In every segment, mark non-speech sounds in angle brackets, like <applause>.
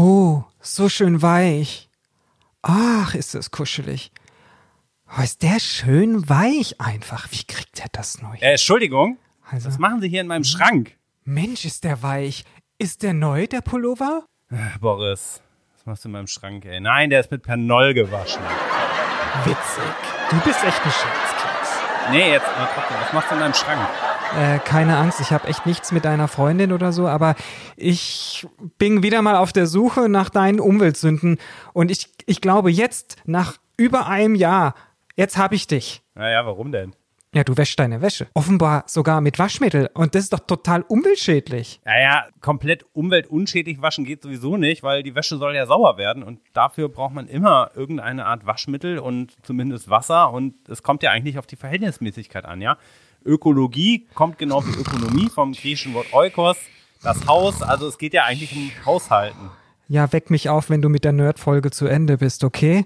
Oh, so schön weich. Ach, ist das kuschelig. Oh, ist der schön weich einfach. Wie kriegt er das neu? Äh, Entschuldigung, Also- was machen Sie hier in meinem Schrank? Mensch, ist der weich. Ist der neu, der Pullover? Äh, Boris, was machst du in meinem Schrank, ey? Nein, der ist mit Pernol gewaschen. Witzig. Du bist echt ein Scherzkeks. Nee, jetzt mal trotzdem, was machst du in deinem Schrank? Äh, keine Angst, ich habe echt nichts mit deiner Freundin oder so, aber ich bin wieder mal auf der Suche nach deinen Umweltsünden und ich, ich glaube jetzt, nach über einem Jahr, jetzt habe ich dich. Naja, warum denn? Ja, du wäschst deine Wäsche. Offenbar sogar mit Waschmittel und das ist doch total umweltschädlich. Naja, komplett umweltunschädlich waschen geht sowieso nicht, weil die Wäsche soll ja sauber werden und dafür braucht man immer irgendeine Art Waschmittel und zumindest Wasser und es kommt ja eigentlich auf die Verhältnismäßigkeit an, ja. Ökologie kommt genau wie Ökonomie vom griechischen Wort Oikos, das Haus, also es geht ja eigentlich um Haushalten. Ja, weck mich auf, wenn du mit der Nerd-Folge zu Ende bist, okay?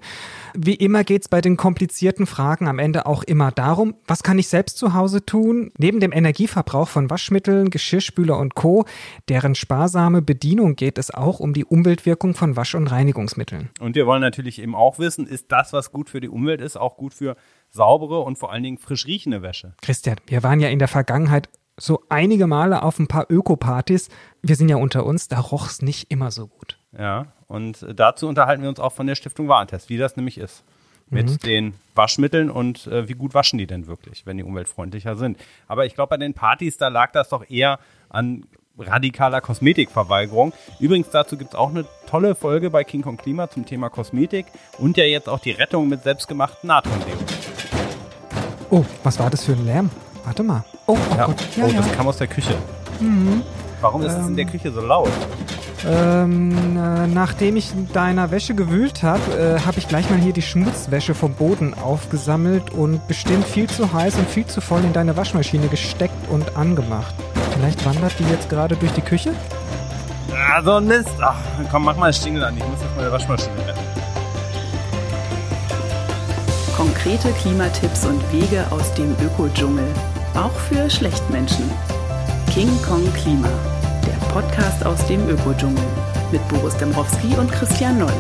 Wie immer geht's bei den komplizierten Fragen am Ende auch immer darum, was kann ich selbst zu Hause tun? Neben dem Energieverbrauch von Waschmitteln, Geschirrspüler und Co., deren sparsame Bedienung geht es auch um die Umweltwirkung von Wasch- und Reinigungsmitteln. Und wir wollen natürlich eben auch wissen, ist das, was gut für die Umwelt ist, auch gut für saubere und vor allen Dingen frisch riechende Wäsche? Christian, wir waren ja in der Vergangenheit so einige Male auf ein paar Ökopartys. Wir sind ja unter uns, da roch's nicht immer so gut. Ja, und dazu unterhalten wir uns auch von der Stiftung Warentest, wie das nämlich ist. Mit den Waschmitteln und äh, wie gut waschen die denn wirklich, wenn die umweltfreundlicher sind. Aber ich glaube, bei den Partys, da lag das doch eher an radikaler Kosmetikverweigerung. Übrigens, dazu gibt es auch eine tolle Folge bei King Kong Klima zum Thema Kosmetik und ja jetzt auch die Rettung mit selbstgemachten Natronleben. Oh, was war das für ein Lärm? Warte mal. Oh, oh Ja. Gott. Ja, oh, ja. das kam aus der Küche. Warum ist es in der Küche so laut? Ähm, äh, nachdem ich in deiner Wäsche gewühlt habe, äh, habe ich gleich mal hier die Schmutzwäsche vom Boden aufgesammelt und bestimmt viel zu heiß und viel zu voll in deine Waschmaschine gesteckt und angemacht. Vielleicht wandert die jetzt gerade durch die Küche? Ah, so ein Mist. Ach, komm, mach mal das Stingel an. Ich muss jetzt meine Waschmaschine retten. Konkrete Klimatipps und Wege aus dem Ökodschungel. Auch für Schlechtmenschen. King Kong Klima. Der Podcast aus dem Ökodschungel. Mit Boris Dembrowski und Christian Noll.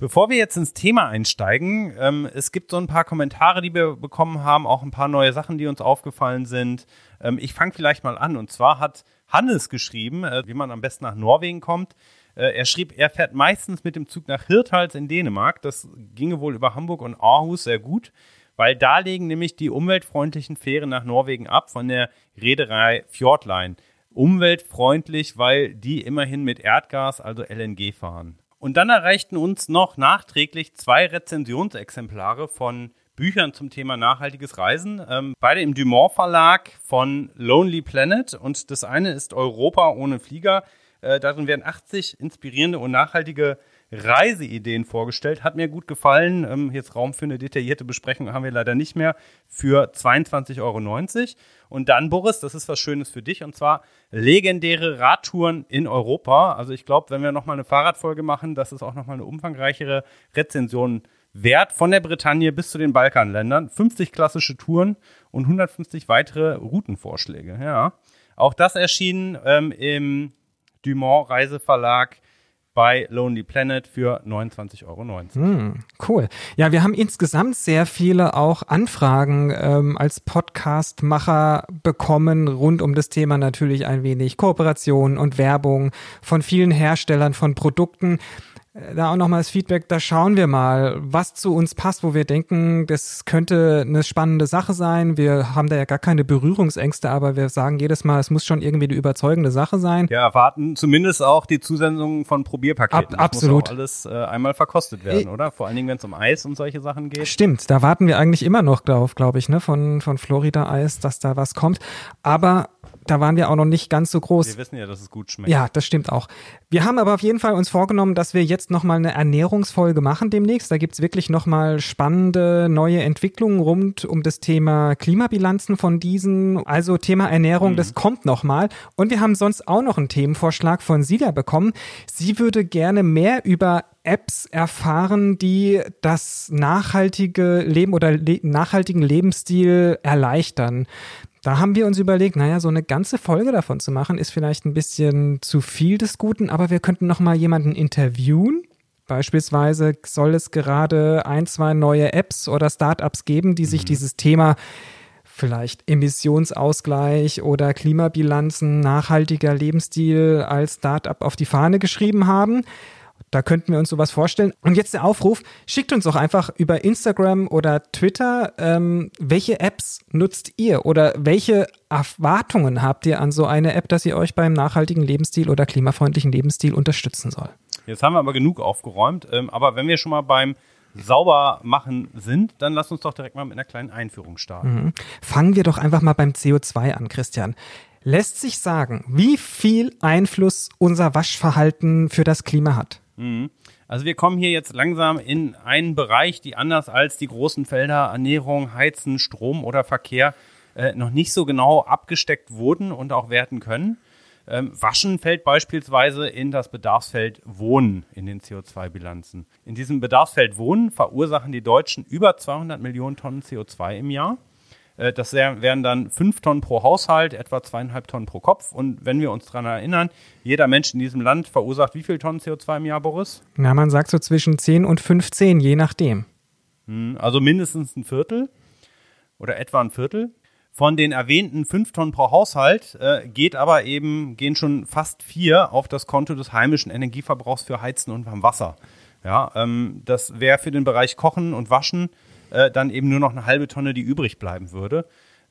Bevor wir jetzt ins Thema einsteigen, ähm, es gibt so ein paar Kommentare, die wir bekommen haben, auch ein paar neue Sachen, die uns aufgefallen sind. Ähm, ich fange vielleicht mal an. Und zwar hat Hannes geschrieben, äh, wie man am besten nach Norwegen kommt. Äh, er schrieb, er fährt meistens mit dem Zug nach Hirtshals in Dänemark. Das ginge wohl über Hamburg und Aarhus sehr gut, weil da legen nämlich die umweltfreundlichen Fähren nach Norwegen ab von der Reederei Fjordline. Umweltfreundlich, weil die immerhin mit Erdgas, also LNG fahren. Und dann erreichten uns noch nachträglich zwei Rezensionsexemplare von Büchern zum Thema nachhaltiges Reisen. Ähm, beide im Dumont Verlag von Lonely Planet. Und das eine ist Europa ohne Flieger. Äh, darin werden 80 inspirierende und nachhaltige Reiseideen vorgestellt. Hat mir gut gefallen. Ähm, jetzt Raum für eine detaillierte Besprechung haben wir leider nicht mehr. Für 22,90 Euro. Und dann, Boris, das ist was Schönes für dich. Und zwar legendäre Radtouren in Europa. Also ich glaube, wenn wir nochmal eine Fahrradfolge machen, das ist auch nochmal eine umfangreichere Rezension wert. Von der Bretagne bis zu den Balkanländern. 50 klassische Touren und 150 weitere Routenvorschläge. Ja. Auch das erschien ähm, im Dumont Reiseverlag bei Lonely Planet für 29,90 Euro. Cool. Ja, wir haben insgesamt sehr viele auch Anfragen ähm, als Podcast-Macher bekommen, rund um das Thema natürlich ein wenig Kooperation und Werbung von vielen Herstellern von Produkten. Da auch nochmal das Feedback, da schauen wir mal, was zu uns passt, wo wir denken, das könnte eine spannende Sache sein. Wir haben da ja gar keine Berührungsängste, aber wir sagen jedes Mal, es muss schon irgendwie eine überzeugende Sache sein. Wir erwarten zumindest auch die Zusendung von Probierpaketen. Ab- Das absolut. alles äh, einmal verkostet werden, Äh, oder? Vor allen Dingen, wenn es um Eis und solche Sachen geht. Stimmt, da warten wir eigentlich immer noch drauf, glaube ich, ne, von, von Florida Eis, dass da was kommt. Aber da waren wir auch noch nicht ganz so groß. Wir wissen ja, dass es gut schmeckt. Ja, das stimmt auch. Wir haben aber auf jeden Fall uns vorgenommen, dass wir jetzt nochmal eine Ernährungsfolge machen demnächst. Da gibt's wirklich nochmal spannende neue Entwicklungen rund um das Thema Klimabilanzen von diesen. Also Thema Ernährung, das kommt nochmal. Und wir haben sonst auch noch einen Themenvorschlag von Silja bekommen. Sie würde gerne mehr über Apps erfahren, die das nachhaltige Leben oder le nachhaltigen Lebensstil erleichtern. Da haben wir uns überlegt, naja, so eine ganze Folge davon zu machen, ist vielleicht ein bisschen zu viel des Guten, aber wir könnten noch mal jemanden interviewen. Beispielsweise soll es gerade ein, zwei neue Apps oder Startups geben, die sich mhm. dieses Thema vielleicht Emissionsausgleich oder Klimabilanzen, nachhaltiger Lebensstil als Startup auf die Fahne geschrieben haben. Da könnten wir uns sowas vorstellen. Und jetzt der Aufruf, schickt uns doch einfach über Instagram oder Twitter, ähm, welche Apps nutzt ihr oder welche Erwartungen habt ihr an so eine App, dass ihr euch beim nachhaltigen Lebensstil oder klimafreundlichen Lebensstil unterstützen soll? Jetzt haben wir aber genug aufgeräumt. Ähm, aber wenn wir schon mal beim sauber machen sind, dann lass uns doch direkt mal mit einer kleinen Einführung starten. Mhm. Fangen wir doch einfach mal beim CO2 an, Christian. Lässt sich sagen, wie viel Einfluss unser Waschverhalten für das Klima hat? Mhm. Also wir kommen hier jetzt langsam in einen Bereich, die anders als die großen Felder Ernährung, Heizen, Strom oder Verkehr äh, noch nicht so genau abgesteckt wurden und auch werden können. Ähm, Waschen fällt beispielsweise in das Bedarfsfeld Wohnen in den CO2-Bilanzen. In diesem Bedarfsfeld Wohnen verursachen die Deutschen über 200 Millionen Tonnen CO2 im Jahr. Äh, das wären dann fünf Tonnen pro Haushalt, etwa zweieinhalb Tonnen pro Kopf. Und wenn wir uns daran erinnern, jeder Mensch in diesem Land verursacht wie viel Tonnen CO2 im Jahr, Boris? Na, man sagt so zwischen 10 und 15, je nachdem. Hm, also mindestens ein Viertel oder etwa ein Viertel. Von den erwähnten fünf Tonnen pro Haushalt äh, geht aber eben, gehen schon fast vier auf das Konto des heimischen Energieverbrauchs für Heizen und Wasser. Ja, ähm, das wäre für den Bereich Kochen und Waschen äh, dann eben nur noch eine halbe Tonne, die übrig bleiben würde.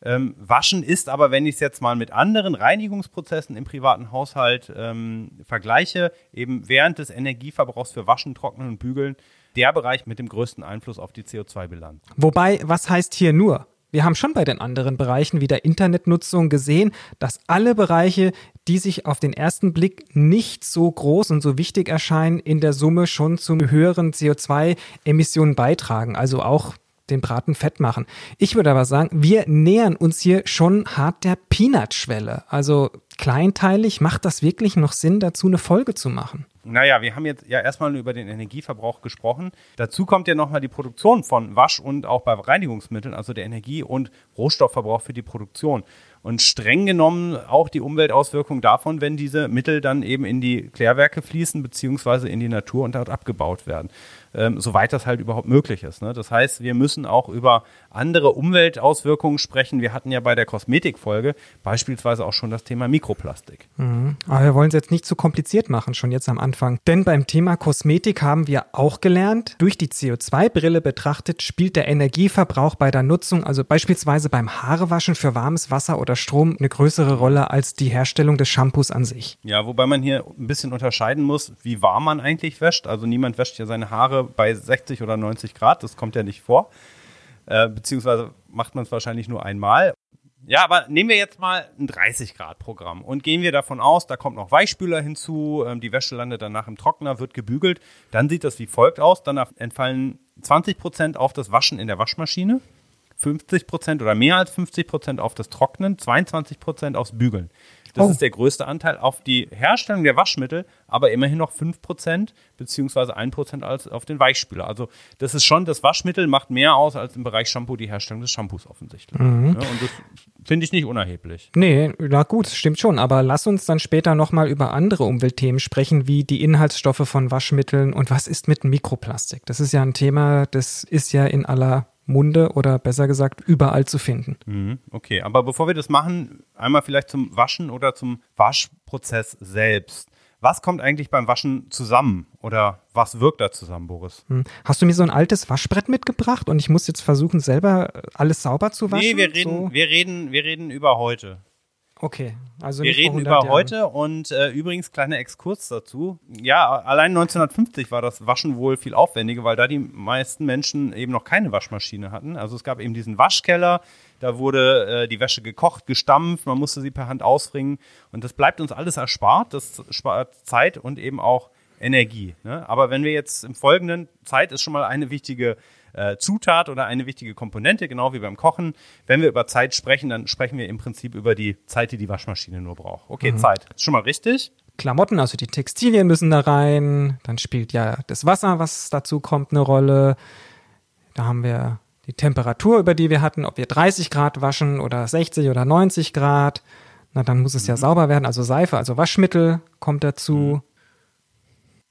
Ähm, Waschen ist aber, wenn ich es jetzt mal mit anderen Reinigungsprozessen im privaten Haushalt ähm, vergleiche, eben während des Energieverbrauchs für Waschen, Trocknen und Bügeln der Bereich mit dem größten Einfluss auf die CO2-Bilanz. Wobei, was heißt hier nur? Wir haben schon bei den anderen Bereichen wie der Internetnutzung gesehen, dass alle Bereiche, die sich auf den ersten Blick nicht so groß und so wichtig erscheinen, in der Summe schon zu höheren CO2-Emissionen beitragen. Also auch den Braten fett machen. Ich würde aber sagen, wir nähern uns hier schon hart der Peanut-Schwelle. Also kleinteilig macht das wirklich noch Sinn, dazu eine Folge zu machen. Naja, wir haben jetzt ja erstmal über den Energieverbrauch gesprochen. Dazu kommt ja nochmal die Produktion von Wasch- und auch bei Reinigungsmitteln, also der Energie- und Rohstoffverbrauch für die Produktion. Und streng genommen auch die Umweltauswirkung davon, wenn diese Mittel dann eben in die Klärwerke fließen, beziehungsweise in die Natur und dort abgebaut werden ähm, soweit das halt überhaupt möglich ist. Ne? Das heißt, wir müssen auch über andere Umweltauswirkungen sprechen. Wir hatten ja bei der Kosmetikfolge beispielsweise auch schon das Thema Mikroplastik. Mhm. Aber wir wollen es jetzt nicht zu kompliziert machen, schon jetzt am Anfang. Denn beim Thema Kosmetik haben wir auch gelernt, durch die CO2-Brille betrachtet spielt der Energieverbrauch bei der Nutzung, also beispielsweise beim Haarewaschen für warmes Wasser oder Strom, eine größere Rolle als die Herstellung des Shampoos an sich. Ja, wobei man hier ein bisschen unterscheiden muss, wie warm man eigentlich wäscht. Also niemand wäscht ja seine Haare bei 60 oder 90 Grad. Das kommt ja nicht vor. Äh, beziehungsweise macht man es wahrscheinlich nur einmal. Ja, aber nehmen wir jetzt mal ein 30 Grad Programm und gehen wir davon aus, da kommt noch Weichspüler hinzu, ähm, die Wäsche landet danach im Trockner, wird gebügelt. Dann sieht das wie folgt aus. Dann entfallen 20 Prozent auf das Waschen in der Waschmaschine, 50 Prozent oder mehr als 50 Prozent auf das Trocknen, 22 Prozent aufs Bügeln. Das oh. ist der größte Anteil auf die Herstellung der Waschmittel, aber immerhin noch 5% beziehungsweise 1% als auf den Weichspüler. Also das ist schon, das Waschmittel macht mehr aus als im Bereich Shampoo die Herstellung des Shampoos offensichtlich. Mhm. Ja, und das finde ich nicht unerheblich. Nee, na gut, stimmt schon. Aber lass uns dann später nochmal über andere Umweltthemen sprechen, wie die Inhaltsstoffe von Waschmitteln und was ist mit Mikroplastik. Das ist ja ein Thema, das ist ja in aller Munde oder besser gesagt überall zu finden. Mhm, okay, aber bevor wir das machen, einmal vielleicht zum Waschen oder zum Waschprozess selbst. Was kommt eigentlich beim Waschen zusammen oder was wirkt da zusammen, Boris? Hm. Hast du mir so ein altes Waschbrett mitgebracht und ich muss jetzt versuchen, selber alles sauber zu waschen? Nee, wir reden, so? wir reden, wir reden über heute. Okay, also wir reden über Jahren. heute und äh, übrigens kleiner Exkurs dazu. Ja, allein 1950 war das Waschen wohl viel aufwendiger, weil da die meisten Menschen eben noch keine Waschmaschine hatten. Also es gab eben diesen Waschkeller, da wurde äh, die Wäsche gekocht, gestampft, man musste sie per Hand ausringen und das bleibt uns alles erspart. Das spart Zeit und eben auch Energie. Ne? Aber wenn wir jetzt im Folgenden, Zeit ist schon mal eine wichtige äh, Zutat oder eine wichtige Komponente, genau wie beim Kochen. Wenn wir über Zeit sprechen, dann sprechen wir im Prinzip über die Zeit, die die Waschmaschine nur braucht. Okay, mhm. Zeit. Ist schon mal richtig. Klamotten, also die Textilien müssen da rein. Dann spielt ja das Wasser, was dazu kommt, eine Rolle. Da haben wir die Temperatur, über die wir hatten, ob wir 30 Grad waschen oder 60 oder 90 Grad. Na, dann muss es ja sauber werden. Also Seife, also Waschmittel kommt dazu.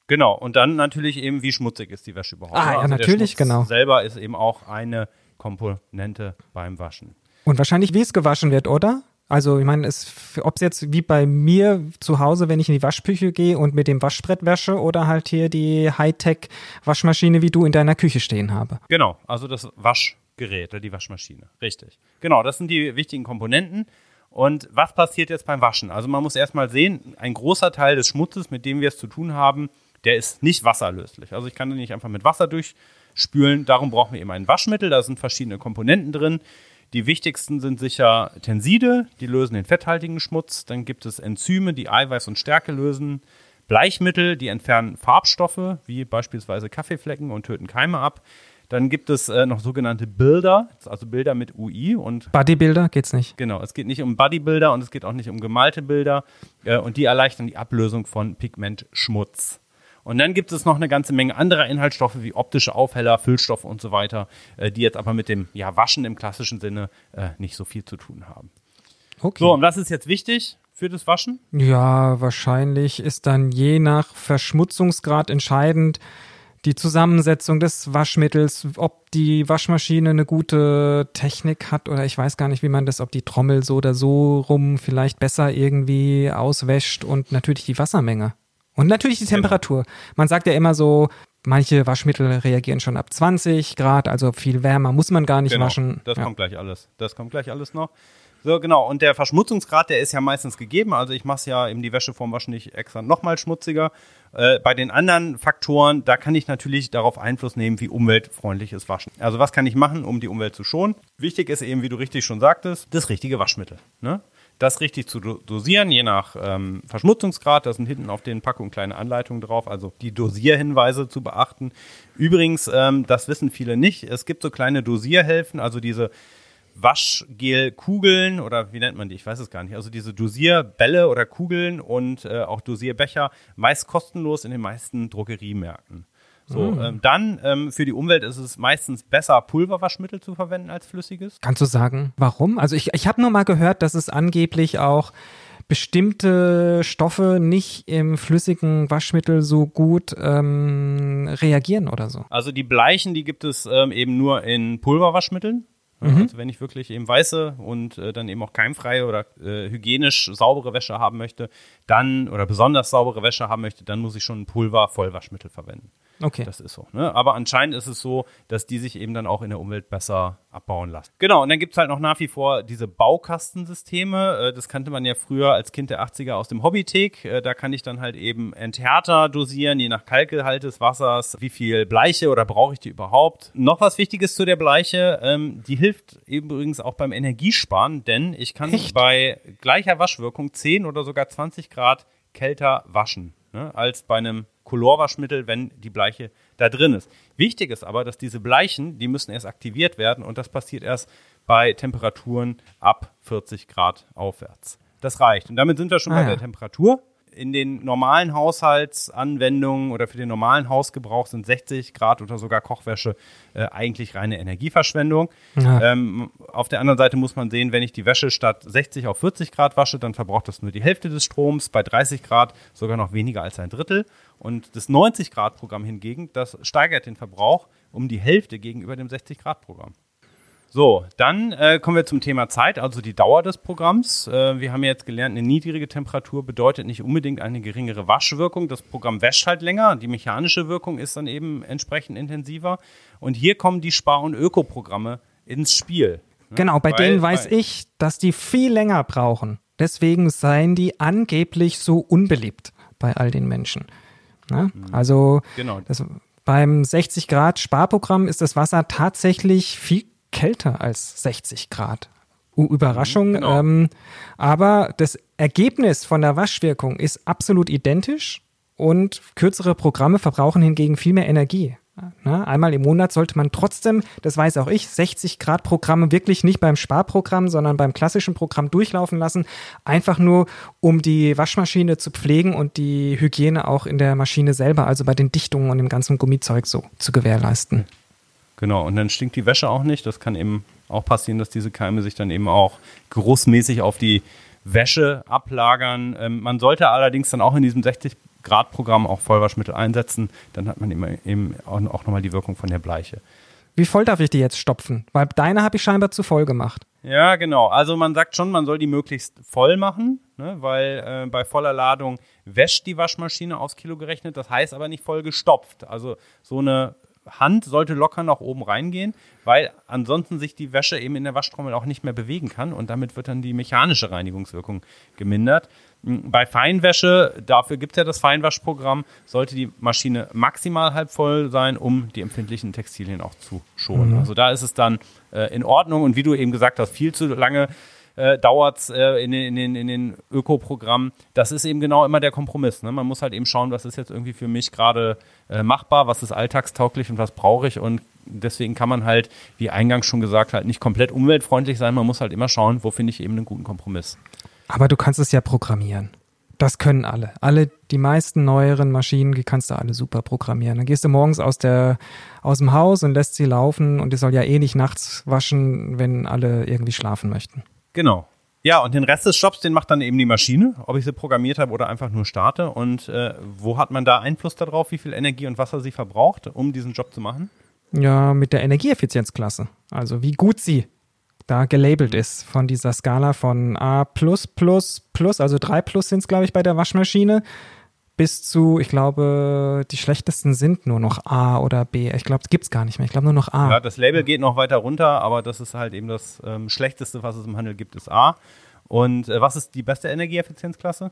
Genau, und dann natürlich eben, wie schmutzig ist die Wäsche überhaupt. Ah, ne? ja, also natürlich, genau. selber ist eben auch eine Komponente beim Waschen. Und wahrscheinlich, wie es gewaschen wird, oder? Also, ich meine, ob es jetzt wie bei mir zu Hause, wenn ich in die Waschküche gehe und mit dem Waschbrett wasche oder halt hier die Hightech-Waschmaschine, wie du in deiner Küche stehen habe. Genau, also das Waschgerät, die Waschmaschine, richtig. Genau, das sind die wichtigen Komponenten. Und was passiert jetzt beim Waschen? Also man muss erstmal sehen, ein großer Teil des Schmutzes, mit dem wir es zu tun haben, der ist nicht wasserlöslich. Also ich kann den nicht einfach mit Wasser durchspülen. Darum brauchen wir eben ein Waschmittel. Da sind verschiedene Komponenten drin. Die wichtigsten sind sicher Tenside, die lösen den fetthaltigen Schmutz. Dann gibt es Enzyme, die Eiweiß und Stärke lösen. Bleichmittel, die entfernen Farbstoffe, wie beispielsweise Kaffeeflecken und töten Keime ab. Dann gibt es äh, noch sogenannte Bilder, also Bilder mit UI und Bodybuilder geht's nicht. Genau, es geht nicht um Bodybuilder und es geht auch nicht um gemalte Bilder äh, und die erleichtern die Ablösung von Pigmentschmutz. Und dann gibt es noch eine ganze Menge anderer Inhaltsstoffe wie optische Aufheller, Füllstoffe und so weiter, äh, die jetzt aber mit dem ja, Waschen im klassischen Sinne äh, nicht so viel zu tun haben. Okay. So, und was ist jetzt wichtig für das Waschen? Ja, wahrscheinlich ist dann je nach Verschmutzungsgrad entscheidend die Zusammensetzung des Waschmittels, ob die Waschmaschine eine gute Technik hat oder ich weiß gar nicht, wie man das, ob die Trommel so oder so rum vielleicht besser irgendwie auswäscht und natürlich die Wassermenge. Und natürlich die Temperatur. Man sagt ja immer so, manche Waschmittel reagieren schon ab 20 Grad, also viel wärmer muss man gar nicht Genau, waschen. das ja. kommt gleich alles. Das kommt gleich alles noch. So, genau. Und der Verschmutzungsgrad, der ist ja meistens gegeben. Also ich mache ja eben die Wäsche vorm Waschen nicht extra nochmal schmutziger. Äh, bei den anderen Faktoren, da kann ich natürlich darauf Einfluss nehmen, wie umweltfreundlich ist Waschen. Also was kann ich machen, um die Umwelt zu schonen? Wichtig ist eben, wie du richtig schon sagtest, das richtige Waschmittel. Ne? Das richtig zu do- dosieren, je nach ähm, Verschmutzungsgrad. Da sind hinten auf den Packungen kleine Anleitungen drauf, also die Dosierhinweise zu beachten. Übrigens, ähm, das wissen viele nicht, es gibt so kleine Dosierhelfen, also diese Waschgelkugeln oder wie nennt man die? Ich weiß es gar nicht. Also diese Dosierbälle oder Kugeln und äh, auch Dosierbecher, meist kostenlos in den meisten Drogeriemärkten. So, ähm, dann ähm, für die Umwelt ist es meistens besser, Pulverwaschmittel zu verwenden als flüssiges. Kannst du sagen, warum? Also ich, ich habe nur mal gehört, dass es angeblich auch bestimmte Stoffe nicht im flüssigen Waschmittel so gut ähm, reagieren oder so. Also die Bleichen, die gibt es ähm, eben nur in Pulverwaschmitteln. Also wenn ich wirklich eben weiße und äh, dann eben auch keimfreie oder äh, hygienisch saubere Wäsche haben möchte, dann oder besonders saubere Wäsche haben möchte, dann muss ich schon ein Pulver-Vollwaschmittel verwenden. Okay. Das ist so. Ne? Aber anscheinend ist es so, dass die sich eben dann auch in der Umwelt besser abbauen lassen. Genau, und dann gibt es halt noch nach wie vor diese Baukastensysteme. Äh, Das kannte man ja früher als Kind der 80er aus dem Hobbythek. Äh, Da kann ich dann halt eben Enthärter dosieren, je nach Kalkgehalt des Wassers, wie viel Bleiche oder brauche ich die überhaupt. Noch was Wichtiges zu der Bleiche, ähm, die hilft übrigens auch beim Energiesparen, denn ich kann Echt? bei gleicher Waschwirkung 10 oder sogar 20 Grad kälter waschen ne, als bei einem Colorwaschmittel, wenn die Bleiche da drin ist. Wichtig ist aber, dass diese Bleichen, die müssen erst aktiviert werden und das passiert erst bei Temperaturen ab 40 Grad aufwärts. Das reicht. Und damit sind wir schon Ah, bei ja. der Temperatur. In den normalen Haushaltsanwendungen oder für den normalen Hausgebrauch sind 60 Grad oder sogar Kochwäsche äh, eigentlich reine Energieverschwendung. Ja. Ähm, auf der anderen Seite muss man sehen, wenn ich die Wäsche statt 60 auf 40 Grad wasche, dann verbraucht das nur die Hälfte des Stroms, bei 30 Grad sogar noch weniger als ein Drittel. Und das 90 Grad Programm hingegen, das steigert den Verbrauch um die Hälfte gegenüber dem 60 Grad Programm. So, dann äh, kommen wir zum Thema Zeit, also die Dauer des Programms. Äh, wir haben ja jetzt gelernt, eine niedrige Temperatur bedeutet nicht unbedingt eine geringere Waschwirkung. Das Programm wäscht halt länger, die mechanische Wirkung ist dann eben entsprechend intensiver. Und hier kommen die Spar- und Ökoprogramme ins Spiel. ne? Genau, bei Weil- denen weiß weil- ich, dass die viel länger brauchen. Deswegen seien die angeblich so unbeliebt bei all den Menschen. Ne? Also Genau. das, beim 60 Grad Sparprogramm ist das Wasser tatsächlich viel kälter als 60 Grad. Überraschung. genau. ähm, aber das Ergebnis von der Waschwirkung ist absolut identisch und kürzere Programme verbrauchen hingegen viel mehr Energie. Ne? Einmal im Monat sollte man trotzdem, das weiß auch ich, 60 Grad Programme wirklich nicht beim Sparprogramm, sondern beim klassischen Programm durchlaufen lassen. Einfach nur, um die Waschmaschine zu pflegen und die Hygiene auch in der Maschine selber, also bei den Dichtungen und dem ganzen Gummizeug so zu gewährleisten. Genau. Und dann stinkt die Wäsche auch nicht. Das kann eben auch passieren, dass diese Keime sich dann eben auch großmäßig auf die Wäsche ablagern. Ähm, man sollte allerdings dann auch in diesem 60 Grad Programm auch Vollwaschmittel einsetzen. Dann hat man eben auch, auch nochmal die Wirkung von der Bleiche. Wie voll darf ich die jetzt stopfen? Weil deine habe ich scheinbar zu voll gemacht. Ja, genau. Also man sagt schon, man soll die möglichst voll machen, ne? weil äh, bei voller Ladung wäscht die Waschmaschine aufs Kilo gerechnet. Das heißt aber nicht voll gestopft. Also so eine Hand sollte locker nach oben reingehen, weil ansonsten sich die Wäsche eben in der Waschtrommel auch nicht mehr bewegen kann und damit wird dann die mechanische Reinigungswirkung gemindert. Bei Feinwäsche, dafür gibt es ja das Feinwaschprogramm, sollte die Maschine maximal halb voll sein, um die empfindlichen Textilien auch zu schonen. Mhm. Also da ist es dann äh, in Ordnung und wie du eben gesagt hast, viel zu lange äh, dauert es äh, in, den, in den, in den Ökoprogrammen. Das ist eben genau immer der Kompromiss. Ne? Man muss halt eben schauen, was ist jetzt irgendwie für mich gerade äh, machbar, was ist alltagstauglich und was brauche ich und deswegen kann man halt, wie eingangs schon gesagt, halt nicht komplett umweltfreundlich sein. Man muss halt immer schauen, wo finde ich eben einen guten Kompromiss. Aber du kannst es ja programmieren. Das können alle. Alle, die meisten neueren Maschinen, die kannst du alle super programmieren. Dann gehst du morgens aus, der, aus dem Haus und lässt sie laufen und die soll ja eh nicht nachts waschen, wenn alle irgendwie schlafen möchten. Genau. Ja, und den Rest des Jobs, den macht dann eben die Maschine, ob ich sie programmiert habe oder einfach nur starte. Und äh, wo hat man da Einfluss darauf, wie viel Energie und Wasser sie verbraucht, um diesen Job zu machen? Ja, mit der Energieeffizienzklasse. Also wie gut sie da gelabelt ist von dieser Skala von A also 3 plus sind es, glaube ich, bei der Waschmaschine, bis zu, ich glaube, die schlechtesten sind nur noch A oder B. Ich glaube, es gibt es gar nicht mehr. Ich glaube nur noch A. Ja, das Label geht noch weiter runter, aber das ist halt eben das ähm, Schlechteste, was es im Handel gibt, ist A. Und äh, was ist die beste Energieeffizienzklasse?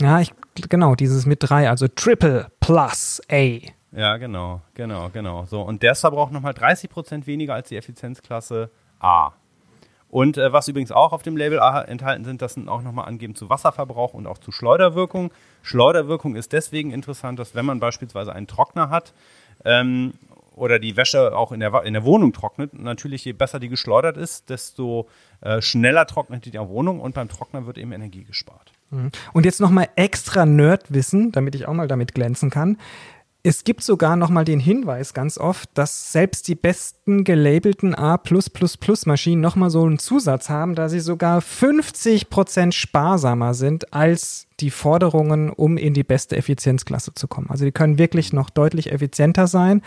Ja, ich, genau, dieses mit 3, also Triple Plus A. Ja, genau, genau, genau. So, und der verbraucht nochmal 30 Prozent weniger als die Effizienzklasse A. Und äh, was übrigens auch auf dem Label enthalten sind, das sind auch nochmal angeben zu Wasserverbrauch und auch zu Schleuderwirkung. Schleuderwirkung ist deswegen interessant, dass wenn man beispielsweise einen Trockner hat ähm, oder die Wäsche auch in der, in der Wohnung trocknet, natürlich je besser die geschleudert ist, desto äh, schneller trocknet die Wohnung und beim Trockner wird eben Energie gespart. Mhm. Und jetzt nochmal extra Nerdwissen, damit ich auch mal damit glänzen kann. Es gibt sogar nochmal den Hinweis ganz oft, dass selbst die besten gelabelten A Maschinen nochmal so einen Zusatz haben, da sie sogar 50 Prozent sparsamer sind als die Forderungen, um in die beste Effizienzklasse zu kommen. Also die können wirklich noch deutlich effizienter sein.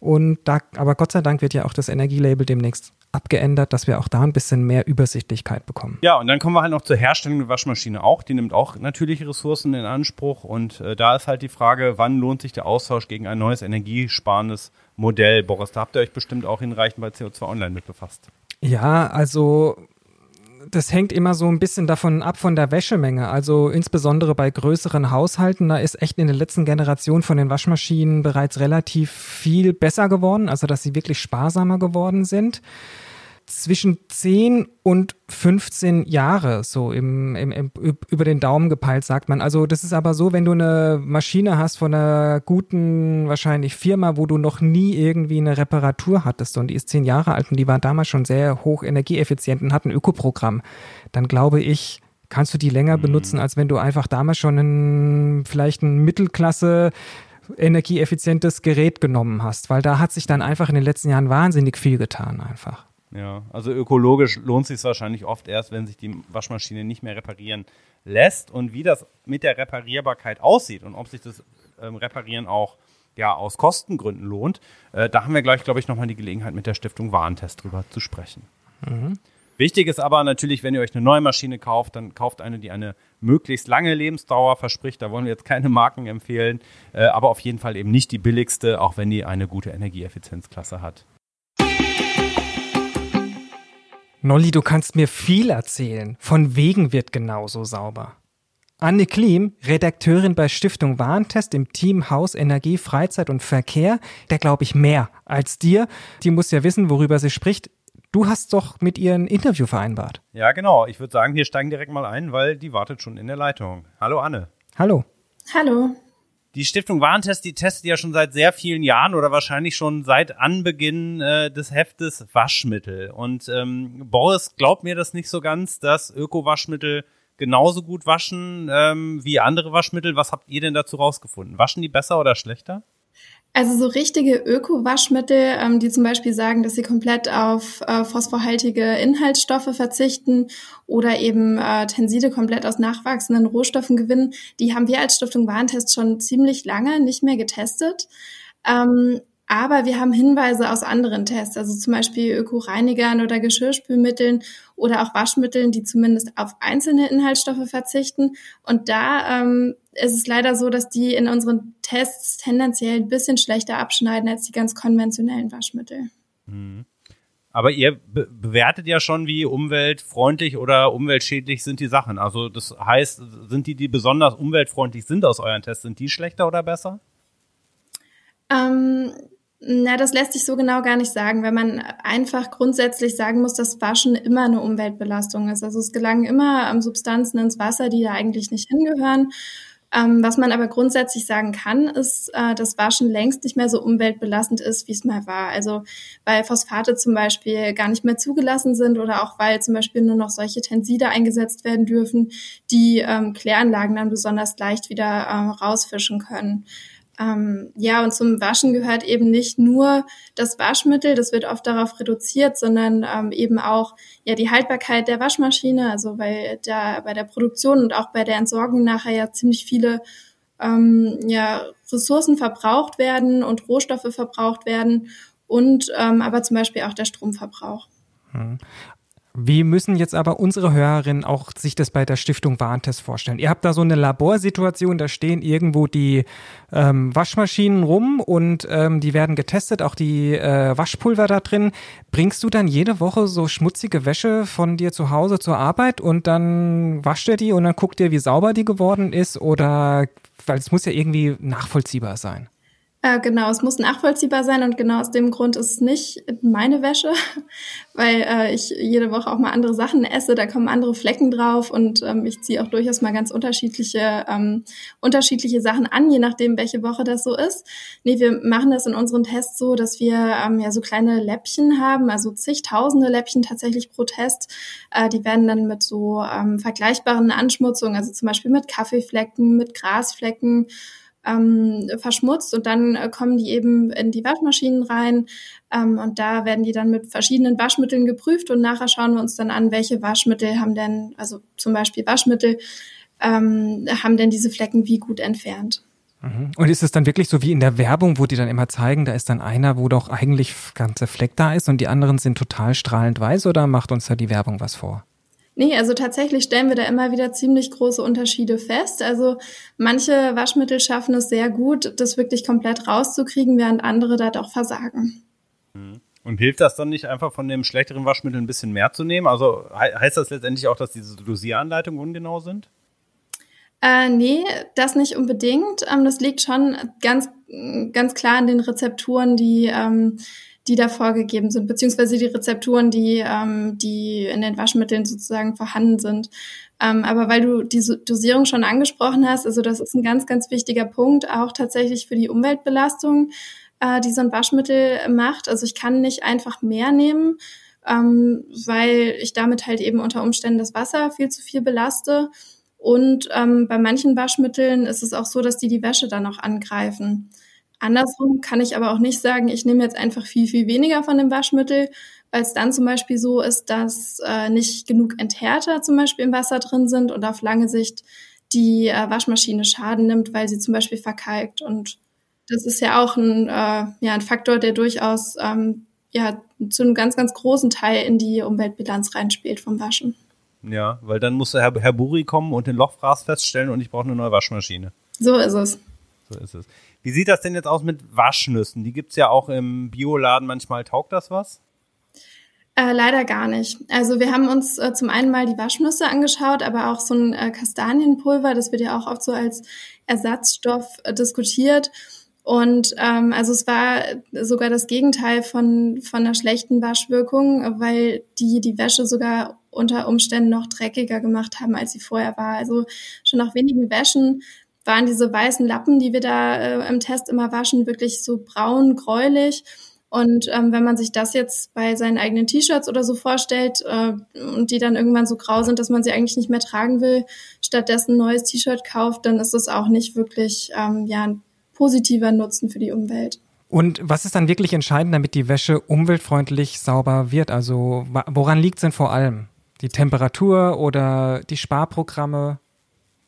Und da, aber Gott sei Dank wird ja auch das Energielabel demnächst abgeändert, dass wir auch da ein bisschen mehr Übersichtlichkeit bekommen. Ja, und dann kommen wir halt noch zur Herstellung der Waschmaschine auch. Die nimmt auch natürliche Ressourcen in Anspruch. Und äh, da ist halt die Frage, wann lohnt sich der Austausch gegen ein neues energiesparendes Modell? Boris, da habt ihr euch bestimmt auch hinreichend bei CO2 Online mit befasst. Ja, also das hängt immer so ein bisschen davon ab von der Wäschemenge. Also insbesondere bei größeren Haushalten, da ist echt in der letzten Generation von den Waschmaschinen bereits relativ viel besser geworden, also dass sie wirklich sparsamer geworden sind zwischen 10 und 15 Jahre, so im, im, im, über den Daumen gepeilt, sagt man. Also das ist aber so, wenn du eine Maschine hast von einer guten, wahrscheinlich Firma, wo du noch nie irgendwie eine Reparatur hattest und die ist 10 Jahre alt und die war damals schon sehr hoch energieeffizient und hat ein Ökoprogramm, dann glaube ich, kannst du die länger mhm. benutzen, als wenn du einfach damals schon ein, vielleicht ein Mittelklasse energieeffizientes Gerät genommen hast, weil da hat sich dann einfach in den letzten Jahren wahnsinnig viel getan einfach. Ja, also ökologisch lohnt sich wahrscheinlich oft erst, wenn sich die Waschmaschine nicht mehr reparieren lässt und wie das mit der Reparierbarkeit aussieht und ob sich das ähm, Reparieren auch ja, aus Kostengründen lohnt. Äh, da haben wir gleich, glaube ich, nochmal die Gelegenheit, mit der Stiftung Warentest drüber zu sprechen. Mhm. Wichtig ist aber natürlich, wenn ihr euch eine neue Maschine kauft, dann kauft eine, die eine möglichst lange Lebensdauer verspricht. Da wollen wir jetzt keine Marken empfehlen, äh, aber auf jeden Fall eben nicht die billigste, auch wenn die eine gute Energieeffizienzklasse hat. Nolli, du kannst mir viel erzählen. Von wegen wird genauso sauber. Anne Klim, Redakteurin bei Stiftung Warentest im Team Haus, Energie, Freizeit und Verkehr, der glaube ich mehr als dir. Die muss ja wissen, worüber sie spricht. Du hast doch mit ihr ein Interview vereinbart. Ja, genau. Ich würde sagen, wir steigen direkt mal ein, weil die wartet schon in der Leitung. Hallo Anne. Hallo. Hallo. Die Stiftung Warentest, die testet ja schon seit sehr vielen Jahren oder wahrscheinlich schon seit Anbeginn äh, des Heftes Waschmittel. Und ähm, Boris glaubt mir das nicht so ganz, dass Öko-Waschmittel genauso gut waschen ähm, wie andere Waschmittel. Was habt ihr denn dazu rausgefunden? Waschen die besser oder schlechter? Also so richtige Öko-Waschmittel, ähm, die zum Beispiel sagen, dass sie komplett auf äh, phosphorhaltige Inhaltsstoffe verzichten oder eben äh, Tenside komplett aus nachwachsenden Rohstoffen gewinnen, die haben wir als Stiftung Warentest schon ziemlich lange nicht mehr getestet. Ähm, aber wir haben Hinweise aus anderen Tests, also zum Beispiel Ökoreinigern oder Geschirrspülmitteln oder auch Waschmitteln, die zumindest auf einzelne Inhaltsstoffe verzichten. Und da ähm, ist es leider so, dass die in unseren Tests tendenziell ein bisschen schlechter abschneiden als die ganz konventionellen Waschmittel. Mhm. Aber ihr be bewertet ja schon, wie umweltfreundlich oder umweltschädlich sind die Sachen. Also das heißt, sind die, die besonders umweltfreundlich sind aus euren Tests, sind die schlechter oder besser? Ähm, na, das lässt sich so genau gar nicht sagen, weil man einfach grundsätzlich sagen muss, dass Waschen immer eine Umweltbelastung ist. Also es gelangen immer ähm, Substanzen ins Wasser, die da eigentlich nicht hingehören. Ähm, was man aber grundsätzlich sagen kann, ist, äh, dass Waschen längst nicht mehr so umweltbelastend ist, wie es mal war. Also weil Phosphate zum Beispiel gar nicht mehr zugelassen sind oder auch weil zum Beispiel nur noch solche Tenside eingesetzt werden dürfen, die ähm, Kläranlagen dann besonders leicht wieder äh, rausfischen können. Ähm, ja, und zum Waschen gehört eben nicht nur das Waschmittel, das wird oft darauf reduziert, sondern ähm, eben auch ja die Haltbarkeit der Waschmaschine, also weil da bei der Produktion und auch bei der Entsorgung nachher ja ziemlich viele ähm, ja, Ressourcen verbraucht werden und Rohstoffe verbraucht werden und ähm, aber zum Beispiel auch der Stromverbrauch. Wie müssen jetzt aber unsere Hörerinnen auch sich das bei der Stiftung Warentest vorstellen? Ihr habt da so eine Laborsituation, da stehen irgendwo die ähm, Waschmaschinen rum und ähm, die werden getestet, auch die äh, Waschpulver da drin. Bringst du dann jede Woche so schmutzige Wäsche von dir zu Hause zur Arbeit und dann wascht ihr die und dann guckt ihr, wie sauber die geworden ist? Oder, weil es muss ja irgendwie nachvollziehbar sein. Äh, genau, es muss nachvollziehbar sein und genau aus dem Grund ist es nicht meine Wäsche, <laughs> weil äh, ich jede Woche auch mal andere Sachen esse, da kommen andere Flecken drauf und ähm, ich ziehe auch durchaus mal ganz unterschiedliche ähm, unterschiedliche Sachen an, je nachdem, welche Woche das so ist. Nee, wir machen das in unseren Tests so, dass wir ähm, ja so kleine Läppchen haben, also zigtausende Läppchen tatsächlich pro Test. Äh, die werden dann mit so ähm, vergleichbaren Anschmutzungen, also zum Beispiel mit Kaffeeflecken, mit Grasflecken, ähm, verschmutzt und dann äh, kommen die eben in die Waschmaschinen rein ähm, und da werden die dann mit verschiedenen Waschmitteln geprüft und nachher schauen wir uns dann an, welche Waschmittel haben denn, also zum Beispiel Waschmittel, ähm, haben denn diese Flecken wie gut entfernt. Mhm. Und ist es dann wirklich so wie in der Werbung, wo die dann immer zeigen, da ist dann einer, wo doch eigentlich ganzer Fleck da ist und die anderen sind total strahlend weiß oder macht uns da die Werbung was vor? Nee, also tatsächlich stellen wir da immer wieder ziemlich große Unterschiede fest. Also manche Waschmittel schaffen es sehr gut, das wirklich komplett rauszukriegen, während andere da doch versagen. Mhm. Und hilft das dann nicht einfach von dem schlechteren Waschmittel ein bisschen mehr zu nehmen? Also heißt das letztendlich auch, dass diese Dosieranleitungen ungenau sind? Äh, nee, das nicht unbedingt. Ähm, das liegt schon ganz, ganz klar an den Rezepturen, die ähm, die da vorgegeben sind, beziehungsweise die Rezepturen, die, ähm, die in den Waschmitteln sozusagen vorhanden sind. Ähm, aber weil du diese Dosierung schon angesprochen hast, also das ist ein ganz, ganz wichtiger Punkt, auch tatsächlich für die Umweltbelastung, äh, die so ein Waschmittel macht. Also ich kann nicht einfach mehr nehmen, ähm, weil ich damit halt eben unter Umständen das Wasser viel zu viel belaste. Und ähm, bei manchen Waschmitteln ist es auch so, dass die die Wäsche dann auch angreifen. Andersrum kann ich aber auch nicht sagen, ich nehme jetzt einfach viel, viel weniger von dem Waschmittel, weil es dann zum Beispiel so ist, dass äh, nicht genug Enthärter zum Beispiel im Wasser drin sind und auf lange Sicht die äh, Waschmaschine Schaden nimmt, weil sie zum Beispiel verkalkt. Und das ist ja auch ein, äh, ja, ein Faktor, der durchaus ähm, ja, zu einem ganz, ganz großen Teil in die Umweltbilanz reinspielt vom Waschen. Ja, weil dann muss Herr, Herr Buri kommen und den Lochfraß feststellen und ich brauche eine neue Waschmaschine. So ist es. So ist es. Wie sieht das denn jetzt aus mit Waschnüssen? Die gibt's ja auch im Bioladen manchmal. Taugt das was? Äh, leider gar nicht. Also wir haben uns äh, zum einen mal die Waschnüsse angeschaut, aber auch so ein äh, Kastanienpulver, das wird ja auch oft so als Ersatzstoff äh, diskutiert. Und ähm, also es war sogar das Gegenteil von, von einer schlechten Waschwirkung, weil die die Wäsche sogar unter Umständen noch dreckiger gemacht haben, als sie vorher war. Also schon nach wenigen Wäschen waren diese weißen Lappen, die wir da äh, im Test immer waschen, wirklich so braun, gräulich. Und ähm, wenn man sich das jetzt bei seinen eigenen T-Shirts oder so vorstellt äh, und die dann irgendwann so grau sind, dass man sie eigentlich nicht mehr tragen will, stattdessen ein neues T-Shirt kauft, dann ist es auch nicht wirklich ähm, ja, ein positiver Nutzen für die Umwelt. Und was ist dann wirklich entscheidend, damit die Wäsche umweltfreundlich sauber wird? Also woran liegt es denn vor allem? Die Temperatur oder die Sparprogramme?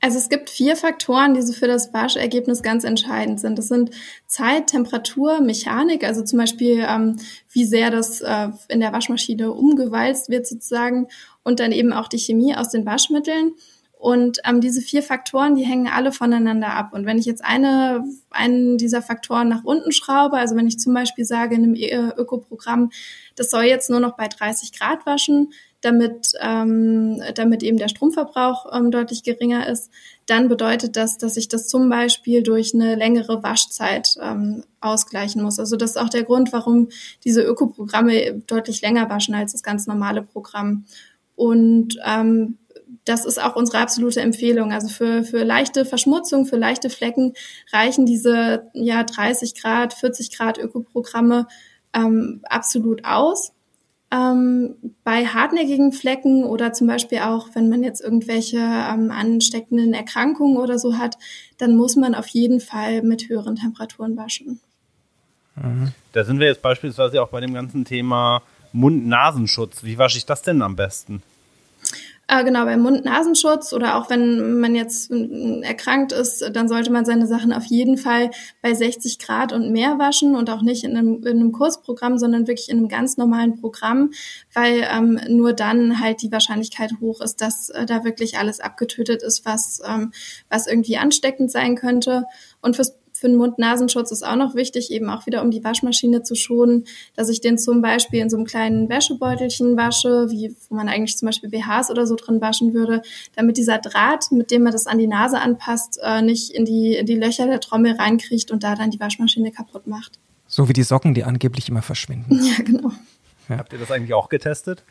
Also es gibt vier Faktoren, die so für das Waschergebnis ganz entscheidend sind. Das sind Zeit, Temperatur, Mechanik, also zum Beispiel, ähm, wie sehr das äh, in der Waschmaschine umgewalzt wird sozusagen und dann eben auch die Chemie aus den Waschmitteln. Und ähm, diese vier Faktoren, die hängen alle voneinander ab. Und wenn ich jetzt eine, einen dieser Faktoren nach unten schraube, also wenn ich zum Beispiel sage in einem Ökoprogramm, das soll jetzt nur noch bei 30 Grad waschen, damit, ähm, damit eben der Stromverbrauch ähm, deutlich geringer ist, dann bedeutet das, dass ich das zum Beispiel durch eine längere Waschzeit ähm, ausgleichen muss. Also das ist auch der Grund, warum diese Ökoprogramme deutlich länger waschen als das ganz normale Programm. Und ähm, das ist auch unsere absolute Empfehlung. Also für, für leichte Verschmutzung, für leichte Flecken reichen diese ja 30 Grad, 40 Grad Ökoprogramme ähm, absolut aus. Ähm, bei hartnäckigen Flecken oder zum Beispiel auch, wenn man jetzt irgendwelche ähm, ansteckenden Erkrankungen oder so hat, dann muss man auf jeden Fall mit höheren Temperaturen waschen. Mhm. Da sind wir jetzt beispielsweise auch bei dem ganzen Thema Mund-Nasenschutz. Wie wasche ich das denn am besten? Äh, genau, beim Mund-Nasenschutz oder auch wenn man jetzt erkrankt ist, dann sollte man seine Sachen auf jeden Fall bei 60 Grad und mehr waschen und auch nicht in einem, in einem Kursprogramm, sondern wirklich in einem ganz normalen Programm, weil ähm, nur dann halt die Wahrscheinlichkeit hoch ist, dass äh, da wirklich alles abgetötet ist, was, ähm, was irgendwie ansteckend sein könnte. Und fürs für den Mund-Nasenschutz ist auch noch wichtig, eben auch wieder um die Waschmaschine zu schonen, dass ich den zum Beispiel in so einem kleinen Wäschebeutelchen wasche, wie wo man eigentlich zum Beispiel BHs oder so drin waschen würde, damit dieser Draht, mit dem man das an die Nase anpasst, äh, nicht in die, in die Löcher der Trommel reinkriecht und da dann die Waschmaschine kaputt macht. So wie die Socken, die angeblich immer verschwinden. <laughs> Ja, genau. Ja. Habt ihr das eigentlich auch getestet?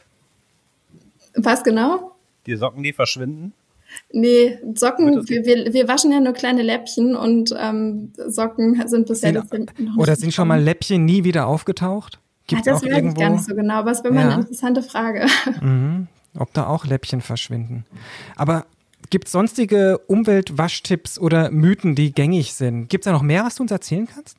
Was genau? Die Socken, die verschwinden? Nee, Socken, wir, wir, wir waschen ja nur kleine Läppchen und ähm, Socken sind bisher sind, Oder sind schon mal Läppchen nie wieder aufgetaucht? Gibt's ja, das weiß ich gar nicht so genau, aber es wäre mal ja. eine interessante Frage. <laughs> Mhm. Ob da auch Läppchen verschwinden. Aber gibt es sonstige Umweltwaschtipps oder Mythen, die gängig sind? Gibt es da noch mehr, was du uns erzählen kannst?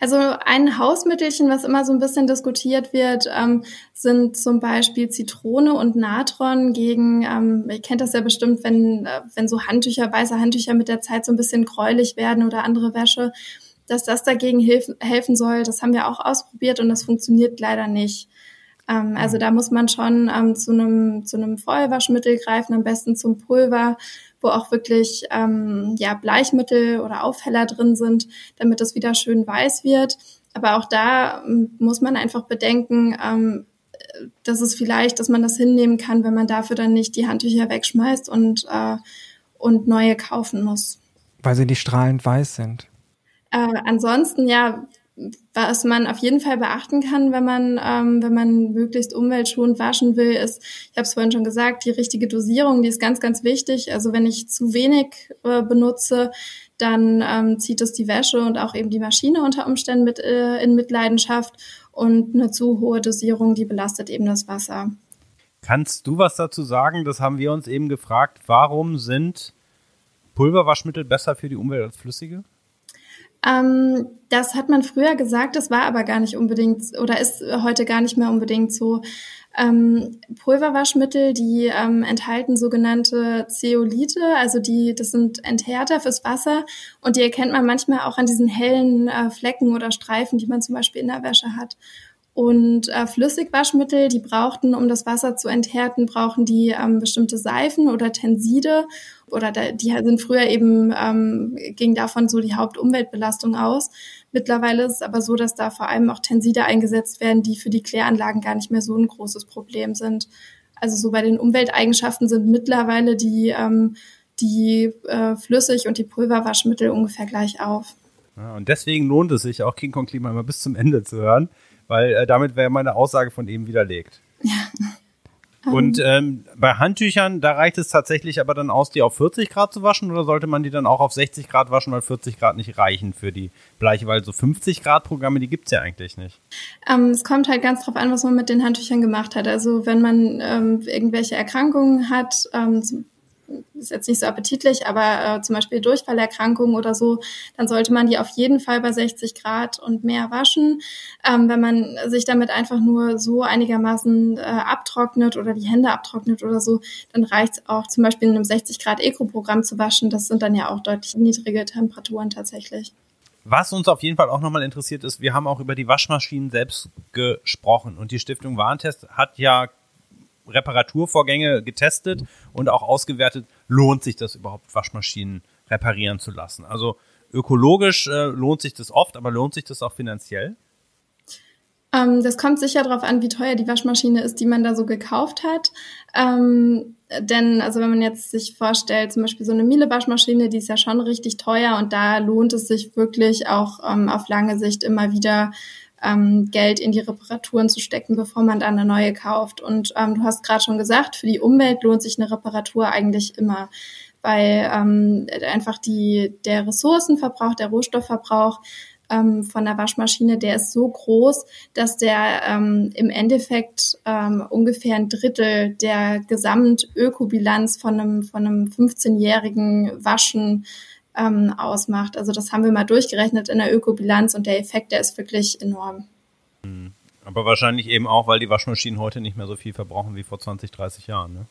Also ein Hausmittelchen, was immer so ein bisschen diskutiert wird, ähm, sind zum Beispiel Zitrone und Natron gegen, ähm, ihr kennt das ja bestimmt, wenn, äh, wenn so Handtücher, weiße Handtücher mit der Zeit so ein bisschen gräulich werden oder andere Wäsche, dass das dagegen hilf, helfen soll. Das haben wir auch ausprobiert und das funktioniert leider nicht. Ähm, also da muss man schon ähm, zu einem zu einem Feuerwaschmittel greifen, am besten zum Pulver wo auch wirklich ähm, ja, Bleichmittel oder Aufheller drin sind, damit es wieder schön weiß wird. Aber auch da ähm, muss man einfach bedenken, ähm, dass es vielleicht, dass man das hinnehmen kann, wenn man dafür dann nicht die Handtücher wegschmeißt und, äh, und neue kaufen muss. Weil sie nicht strahlend weiß sind. Äh, ansonsten, ja, was man auf jeden Fall beachten kann, wenn man, ähm, wenn man möglichst umweltschonend waschen will, ist, ich habe es vorhin schon gesagt, die richtige Dosierung, die ist ganz, ganz wichtig. Also wenn ich zu wenig äh, benutze, dann ähm, zieht es die Wäsche und auch eben die Maschine unter Umständen mit äh, in Mitleidenschaft und eine zu hohe Dosierung, die belastet eben das Wasser. Kannst du was dazu sagen? Das haben wir uns eben gefragt. Warum sind Pulverwaschmittel besser für die Umwelt als flüssige? Ähm, das hat man früher gesagt, das war aber gar nicht unbedingt oder ist heute gar nicht mehr unbedingt so. Ähm, Pulverwaschmittel, die ähm, enthalten sogenannte Zeolite, also die, das sind Enthärter fürs Wasser und die erkennt man manchmal auch an diesen hellen äh, Flecken oder Streifen, die man zum Beispiel in der Wäsche hat. Und äh, Flüssigwaschmittel, die brauchten, um das Wasser zu enthärten, brauchen die ähm, bestimmte Seifen oder Tenside oder da, die sind früher eben, ähm, ging davon so die Hauptumweltbelastung aus. Mittlerweile ist es aber so, dass da vor allem auch Tenside eingesetzt werden, die für die Kläranlagen gar nicht mehr so ein großes Problem sind. Also so bei den Umwelteigenschaften sind mittlerweile die, ähm, die äh, Flüssig- und die Pulverwaschmittel ungefähr gleich auf. Ja, und deswegen lohnt es sich auch King Kong Klima immer bis zum Ende zu hören weil äh, damit wäre meine Aussage von eben widerlegt. Ja. <laughs> Und ähm, bei Handtüchern, da reicht es tatsächlich aber dann aus, die auf 40 Grad zu waschen oder sollte man die dann auch auf 60 Grad waschen, weil 40 Grad nicht reichen für die Bleiche, weil so 50 Grad Programme, die gibt's ja eigentlich nicht. Ähm, es kommt halt ganz drauf an, was man mit den Handtüchern gemacht hat. Also wenn man ähm, irgendwelche Erkrankungen hat, ähm, ist jetzt nicht so appetitlich, aber äh, zum Beispiel Durchfallerkrankungen oder so, dann sollte man die auf jeden Fall bei 60 Grad und mehr waschen. Ähm, wenn man sich damit einfach nur so einigermaßen äh, abtrocknet oder die Hände abtrocknet oder so, dann reicht es auch zum Beispiel in einem 60 Grad Eco-Programm zu waschen. Das sind dann ja auch deutlich niedrige Temperaturen tatsächlich. Was uns auf jeden Fall auch nochmal interessiert ist, wir haben auch über die Waschmaschinen selbst gesprochen und die Stiftung Warentest hat ja Reparaturvorgänge getestet und auch ausgewertet, lohnt sich das überhaupt, Waschmaschinen reparieren zu lassen. Also ökologisch äh, lohnt sich das oft, aber lohnt sich das auch finanziell? Ähm, das kommt sicher darauf an, wie teuer die Waschmaschine ist, die man da so gekauft hat. Ähm, denn, also wenn man jetzt sich vorstellt, zum Beispiel so eine Miele-Waschmaschine, die ist ja schon richtig teuer und da lohnt es sich wirklich auch ähm, auf lange Sicht immer wieder ähm, Geld in die Reparaturen zu stecken, bevor man dann eine neue kauft. Und ähm, du hast gerade schon gesagt, für die Umwelt lohnt sich eine Reparatur eigentlich immer, weil ähm, einfach die, der Ressourcenverbrauch, der Rohstoffverbrauch ähm, von der Waschmaschine, der ist so groß, dass der ähm, im Endeffekt ähm, ungefähr ein Drittel der Gesamtökobilanz von einem, von einem 15-jährigen Waschen ähm, ausmacht. Also das haben wir mal durchgerechnet in der Ökobilanz und der Effekt, der ist wirklich enorm. Hm. Aber wahrscheinlich eben auch, weil die Waschmaschinen heute nicht mehr so viel verbrauchen wie vor 20, 30 Jahren. Ne?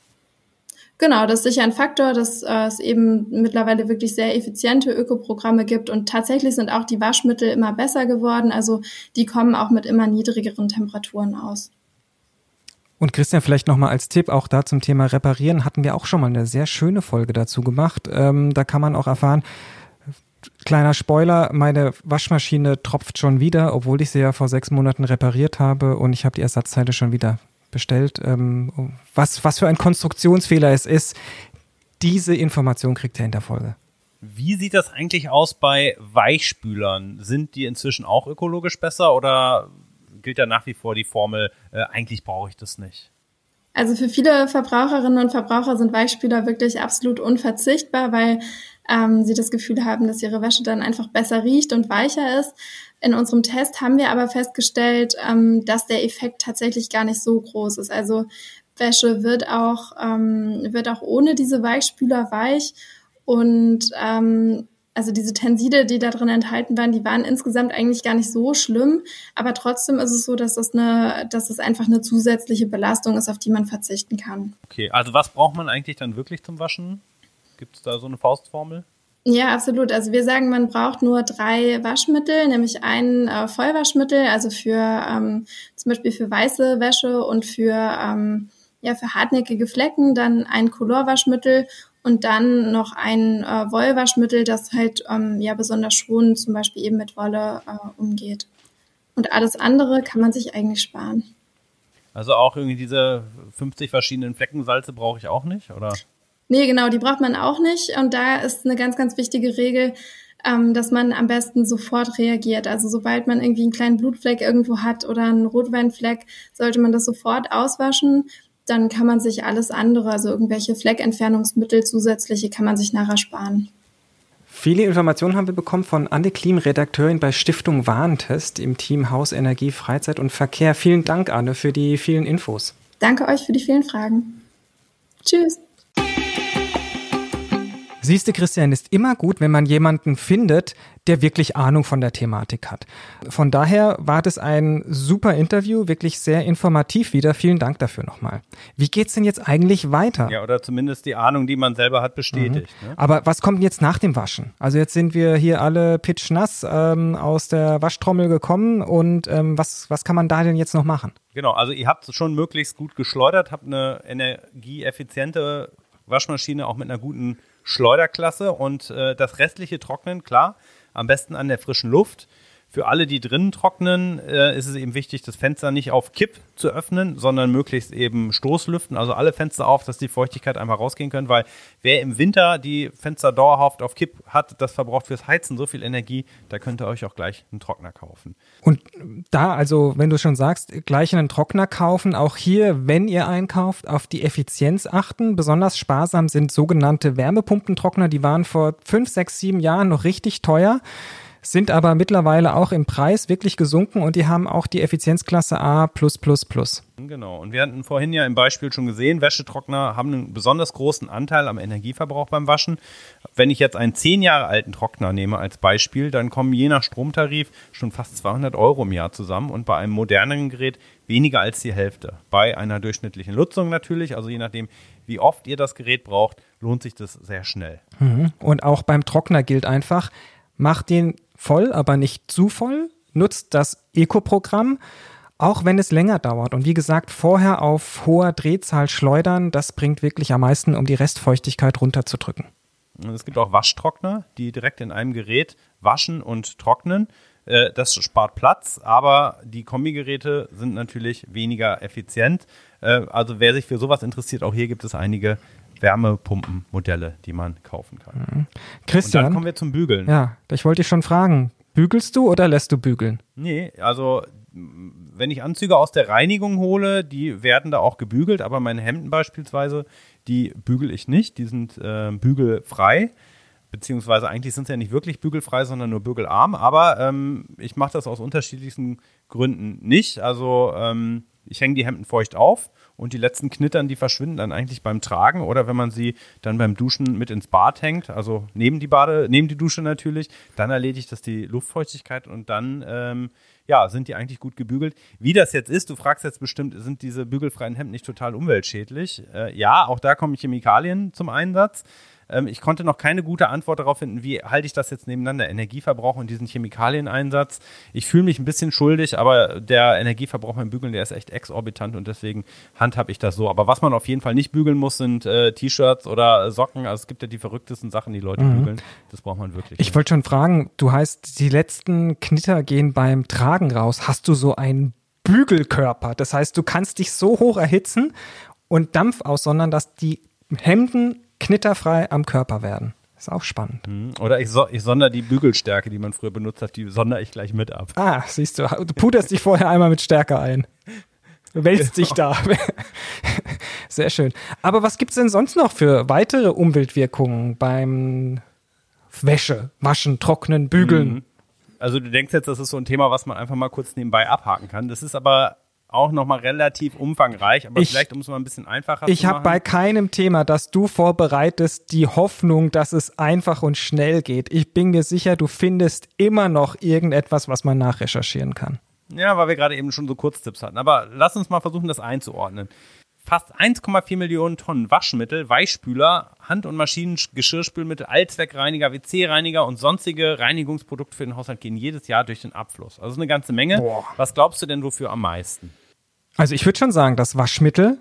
Genau, das ist sicher ein Faktor, dass äh, es eben mittlerweile wirklich sehr effiziente Ökoprogramme gibt und tatsächlich sind auch die Waschmittel immer besser geworden. Also die kommen auch mit immer niedrigeren Temperaturen aus. Und Christian, vielleicht nochmal als Tipp, auch da zum Thema Reparieren hatten wir auch schon mal eine sehr schöne Folge dazu gemacht. Ähm, da kann man auch erfahren, kleiner Spoiler, meine Waschmaschine tropft schon wieder, obwohl ich sie ja vor sechs Monaten repariert habe und ich habe die Ersatzteile schon wieder bestellt. Ähm, was, was für ein Konstruktionsfehler es ist, diese Information kriegt ihr in der Folge. Wie sieht das eigentlich aus bei Weichspülern? Sind die inzwischen auch ökologisch besser oder gilt ja nach wie vor die Formel, äh, eigentlich brauche ich das nicht. Also für viele Verbraucherinnen und Verbraucher sind Weichspüler wirklich absolut unverzichtbar, weil ähm, sie das Gefühl haben, dass ihre Wäsche dann einfach besser riecht und weicher ist. In unserem Test haben wir aber festgestellt, ähm, dass der Effekt tatsächlich gar nicht so groß ist. Also Wäsche wird auch, ähm, wird auch ohne diese Weichspüler weich und ähm, also diese Tenside, die da drin enthalten waren, die waren insgesamt eigentlich gar nicht so schlimm, aber trotzdem ist es so, dass es eine, dass es einfach eine zusätzliche Belastung ist, auf die man verzichten kann. Okay, also was braucht man eigentlich dann wirklich zum Waschen? Gibt es da so eine Faustformel? Ja, absolut. Also wir sagen, man braucht nur drei Waschmittel, nämlich ein äh, Vollwaschmittel, also für ähm, zum Beispiel für weiße Wäsche und für ähm, ja für hartnäckige Flecken, dann ein Colorwaschmittel und dann noch ein äh, Wollwaschmittel, das halt ähm, ja besonders schonend zum Beispiel eben mit Wolle äh, umgeht. Und alles andere kann man sich eigentlich sparen. Also auch irgendwie diese 50 verschiedenen Fleckensalze brauche ich auch nicht, oder? Nee, genau, die braucht man auch nicht. Und da ist eine ganz, ganz wichtige Regel, ähm, dass man am besten sofort reagiert. Also sobald man irgendwie einen kleinen Blutfleck irgendwo hat oder einen Rotweinfleck, sollte man das sofort auswaschen dann kann man sich alles andere, also irgendwelche Fleckentfernungsmittel zusätzliche, kann man sich nachher sparen. Viele Informationen haben wir bekommen von Anne Klim, Redakteurin bei Stiftung Warentest im Team Haus, Energie, Freizeit und Verkehr. Vielen Dank, Anne, für die vielen Infos. Danke euch für die vielen Fragen. Tschüss. Siehst du, Christian, ist immer gut, wenn man jemanden findet, der wirklich Ahnung von der Thematik hat. Von daher war das ein super Interview, wirklich sehr informativ wieder. Vielen Dank dafür nochmal. Wie geht's denn jetzt eigentlich weiter? Ja, oder zumindest die Ahnung, die man selber hat, bestätigt. Mhm. Ne? Aber was kommt jetzt nach dem Waschen? Also jetzt sind wir hier alle pitchnass ähm, aus der Waschtrommel gekommen und ähm, was, was kann man da denn jetzt noch machen? Genau, also ihr habt schon möglichst gut geschleudert, habt eine energieeffiziente Waschmaschine auch mit einer guten Schleuderklasse und äh, das restliche Trocknen, klar, am besten an der frischen Luft. Für alle, die drinnen trocknen, äh, ist es eben wichtig, das Fenster nicht auf Kipp zu öffnen, sondern möglichst eben Stoßlüften, also alle Fenster auf, dass die Feuchtigkeit einfach rausgehen können, weil wer im Winter die Fenster dauerhaft auf Kipp hat, das verbraucht fürs Heizen so viel Energie, da könnt ihr euch auch gleich einen Trockner kaufen. Und da, also wenn du schon sagst, gleich einen Trockner kaufen, auch hier, wenn ihr einkauft, auf die Effizienz achten. Besonders sparsam sind sogenannte Wärmepumpentrockner, die waren vor fünf, sechs, sieben Jahren noch richtig teuer sind aber mittlerweile auch im Preis wirklich gesunken und die haben auch die Effizienzklasse A. Genau. Und wir hatten vorhin ja im Beispiel schon gesehen, Wäschetrockner haben einen besonders großen Anteil am Energieverbrauch beim Waschen. Wenn ich jetzt einen zehn Jahre alten Trockner nehme als Beispiel, dann kommen je nach Stromtarif schon fast 200 Euro im Jahr zusammen und bei einem moderneren Gerät weniger als die Hälfte. Bei einer durchschnittlichen Nutzung natürlich, also je nachdem, wie oft ihr das Gerät braucht, lohnt sich das sehr schnell. Mhm. Und auch beim Trockner gilt einfach, macht den voll, aber nicht zu voll, nutzt das Eco-Programm, auch wenn es länger dauert. Und wie gesagt, vorher auf hoher Drehzahl schleudern, das bringt wirklich am meisten, um die Restfeuchtigkeit runterzudrücken. Es gibt auch Waschtrockner, die direkt in einem Gerät waschen und trocknen. Äh, das spart Platz, aber die Kombigeräte sind natürlich weniger effizient. Äh, also wer sich für sowas interessiert, auch hier gibt es einige Wärmepumpenmodelle, die man kaufen kann. Mhm. Christian. Und dann kommen wir zum Bügeln. Ja, ich wollte dich schon fragen. Bügelst du oder lässt du bügeln? Nee, also wenn ich Anzüge aus der Reinigung hole, die werden da auch gebügelt, aber meine Hemden beispielsweise, die bügel ich nicht, die sind äh, bügelfrei beziehungsweise eigentlich sind sie ja nicht wirklich bügelfrei, sondern nur bügelarm, aber ähm, ich mache das aus unterschiedlichsten Gründen nicht. Also ähm, ich hänge die Hemden feucht auf und die letzten Knittern, die verschwinden dann eigentlich beim Tragen oder wenn man sie dann beim Duschen mit ins Bad hängt, also neben die Bade, neben die Dusche natürlich, dann erledigt das die Luftfeuchtigkeit und dann ähm, ja, sind die eigentlich gut gebügelt. Wie das jetzt ist, du fragst jetzt bestimmt, sind diese bügelfreien Hemden nicht total umweltschädlich? Äh, ja, auch da kommen Chemikalien zum Einsatz. Ähm, ich konnte noch keine gute Antwort darauf finden, wie halte ich das jetzt nebeneinander, Energieverbrauch und diesen Chemikalieneinsatz. Ich fühle mich ein bisschen schuldig, aber der Energieverbrauch beim Bügeln, der ist echt exorbitant und deswegen handhabe ich das so. Aber was man auf jeden Fall nicht bügeln muss, sind äh, T-Shirts oder Socken. Also es gibt ja die verrücktesten Sachen, die Leute mhm. bügeln. Das braucht man wirklich. Ich wollte schon fragen, du heißt, die letzten Knitter gehen beim Tragen raus. Hast du so einen Bügelkörper? Das heißt, du kannst dich so hoch erhitzen und Dampf aussondern, dass die Hemden knitterfrei am Körper werden. Ist auch spannend. Mhm. Oder ich, so, ich sonder die Bügelstärke, die man früher benutzt hat, die sondere ich gleich mit ab. Ah, siehst du, du puderst dich vorher einmal mit Stärke ein. Du wälzt dich da. Sehr schön. Aber was gibt es denn sonst noch für weitere Umweltwirkungen beim Wäsche, Waschen, Trocknen, Bügeln? Mhm. Also du denkst jetzt, das ist so ein Thema, was man einfach mal kurz nebenbei abhaken kann. Das ist aber auch nochmal relativ umfangreich, aber ich, vielleicht, um es mal ein bisschen einfacher ich zu machen. Ich habe bei keinem Thema, das du vorbereitest, die Hoffnung, dass es einfach und schnell geht. Ich bin mir sicher, du findest immer noch irgendetwas, was man nachrecherchieren kann. Ja, weil wir gerade eben schon so Kurztipps hatten. Aber lass uns mal versuchen, das einzuordnen. Fast 1,4 Millionen Tonnen Waschmittel, Weichspüler, Hand- und Maschinen, Geschirrspülmittel, Allzweckreiniger, WC-Reiniger und sonstige Reinigungsprodukte für den Haushalt gehen jedes Jahr durch den Abfluss. Also eine ganze Menge. Boah. Was glaubst du denn wofür am meisten? Also ich würde schon sagen, dass Waschmittel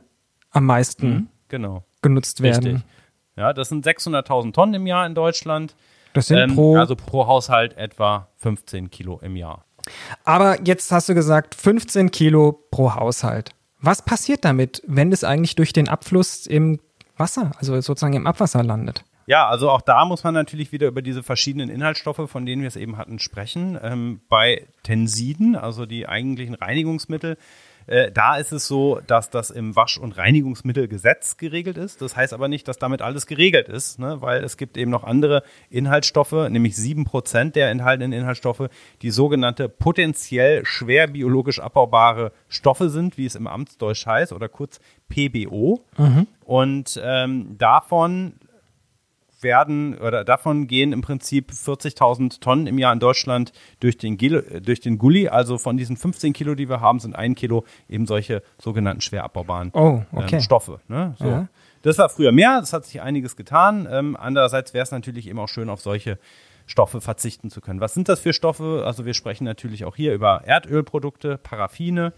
am meisten mhm, genau. genutzt werden. Richtig. Ja, das sind 600.000 Tonnen im Jahr in Deutschland. Das sind ähm, pro also pro Haushalt etwa 15 Kilo im Jahr. Aber jetzt hast du gesagt 15 Kilo pro Haushalt. Was passiert damit, wenn es eigentlich durch den Abfluss im Wasser, also sozusagen im Abwasser landet? Ja, also auch da muss man natürlich wieder über diese verschiedenen Inhaltsstoffe, von denen wir es eben hatten, sprechen. Ähm, bei Tensiden, also die eigentlichen Reinigungsmittel, äh, da ist es so, dass das im Wasch- und Reinigungsmittelgesetz geregelt ist. Das heißt aber nicht, dass damit alles geregelt ist, ne? weil es gibt eben noch andere Inhaltsstoffe, nämlich sieben Prozent der enthaltenen Inhaltsstoffe, die sogenannte potenziell schwer biologisch abbaubare Stoffe sind, wie es im Amtsdeutsch heißt, oder kurz PBO. Mhm. Und ähm, davon werden oder davon gehen im Prinzip 40.000 Tonnen im Jahr in Deutschland durch den, durch den Gully. Also von diesen 15 Kilo, die wir haben, sind ein Kilo eben solche sogenannten schwer abbaubaren oh, okay. ähm, Stoffe. Ne? So. Ja. Das war früher mehr, das hat sich einiges getan. Ähm, andererseits wäre es natürlich eben auch schön, auf solche Stoffe verzichten zu können. Was sind das für Stoffe? Also wir sprechen natürlich auch hier über Erdölprodukte, Paraffine,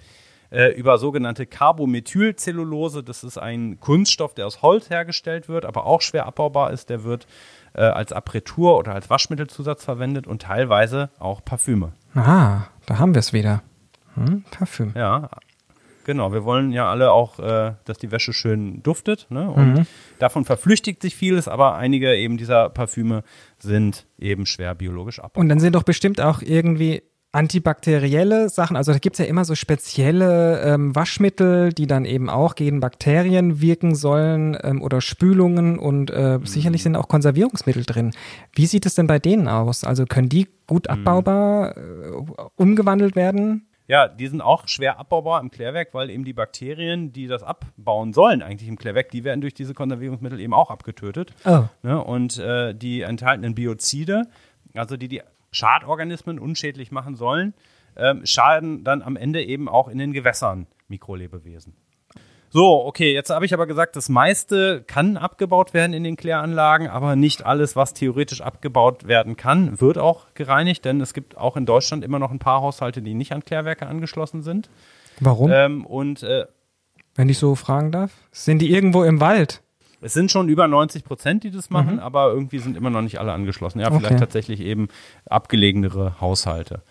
äh, über sogenannte Carbomethylcellulose. Das ist ein Kunststoff, der aus Holz hergestellt wird, aber auch schwer abbaubar ist. Der wird äh, als Apretur oder als Waschmittelzusatz verwendet und teilweise auch Parfüme. Ah, da haben wir es wieder. Hm, Parfüm. Ja, Genau, wir wollen ja alle auch, äh, dass die Wäsche schön duftet. Ne? Und mhm. davon verflüchtigt sich vieles, aber einige eben dieser Parfüme sind eben schwer biologisch abbaubar. Und dann sind doch bestimmt auch irgendwie antibakterielle Sachen. Also da gibt's ja immer so spezielle ähm, Waschmittel, die dann eben auch gegen Bakterien wirken sollen ähm, oder Spülungen und äh, mhm. sicherlich sind auch Konservierungsmittel drin. Wie sieht es denn bei denen aus? Also können die gut mhm. abbaubar äh, umgewandelt werden? Ja, die sind auch schwer abbaubar im Klärwerk, weil eben die Bakterien, die das abbauen sollen, eigentlich im Klärwerk, die werden durch diese Konservierungsmittel eben auch abgetötet. Oh. Ne? Und äh, die enthaltenen Biozide, also die die Schadorganismen unschädlich machen sollen, äh, schaden dann am Ende eben auch in den Gewässern Mikrolebewesen. So, okay, jetzt habe ich aber gesagt, das meiste kann abgebaut werden in den Kläranlagen, aber nicht alles, was theoretisch abgebaut werden kann, wird auch gereinigt, denn es gibt auch in Deutschland immer noch ein paar Haushalte, die nicht an Klärwerke angeschlossen sind. Warum? Ähm, und äh, wenn ich so fragen darf, sind die irgendwo im Wald? Es sind schon über 90 Prozent, die das machen, mhm. aber irgendwie sind immer noch nicht alle angeschlossen. Ja, vielleicht okay. tatsächlich eben abgelegenere Haushalte.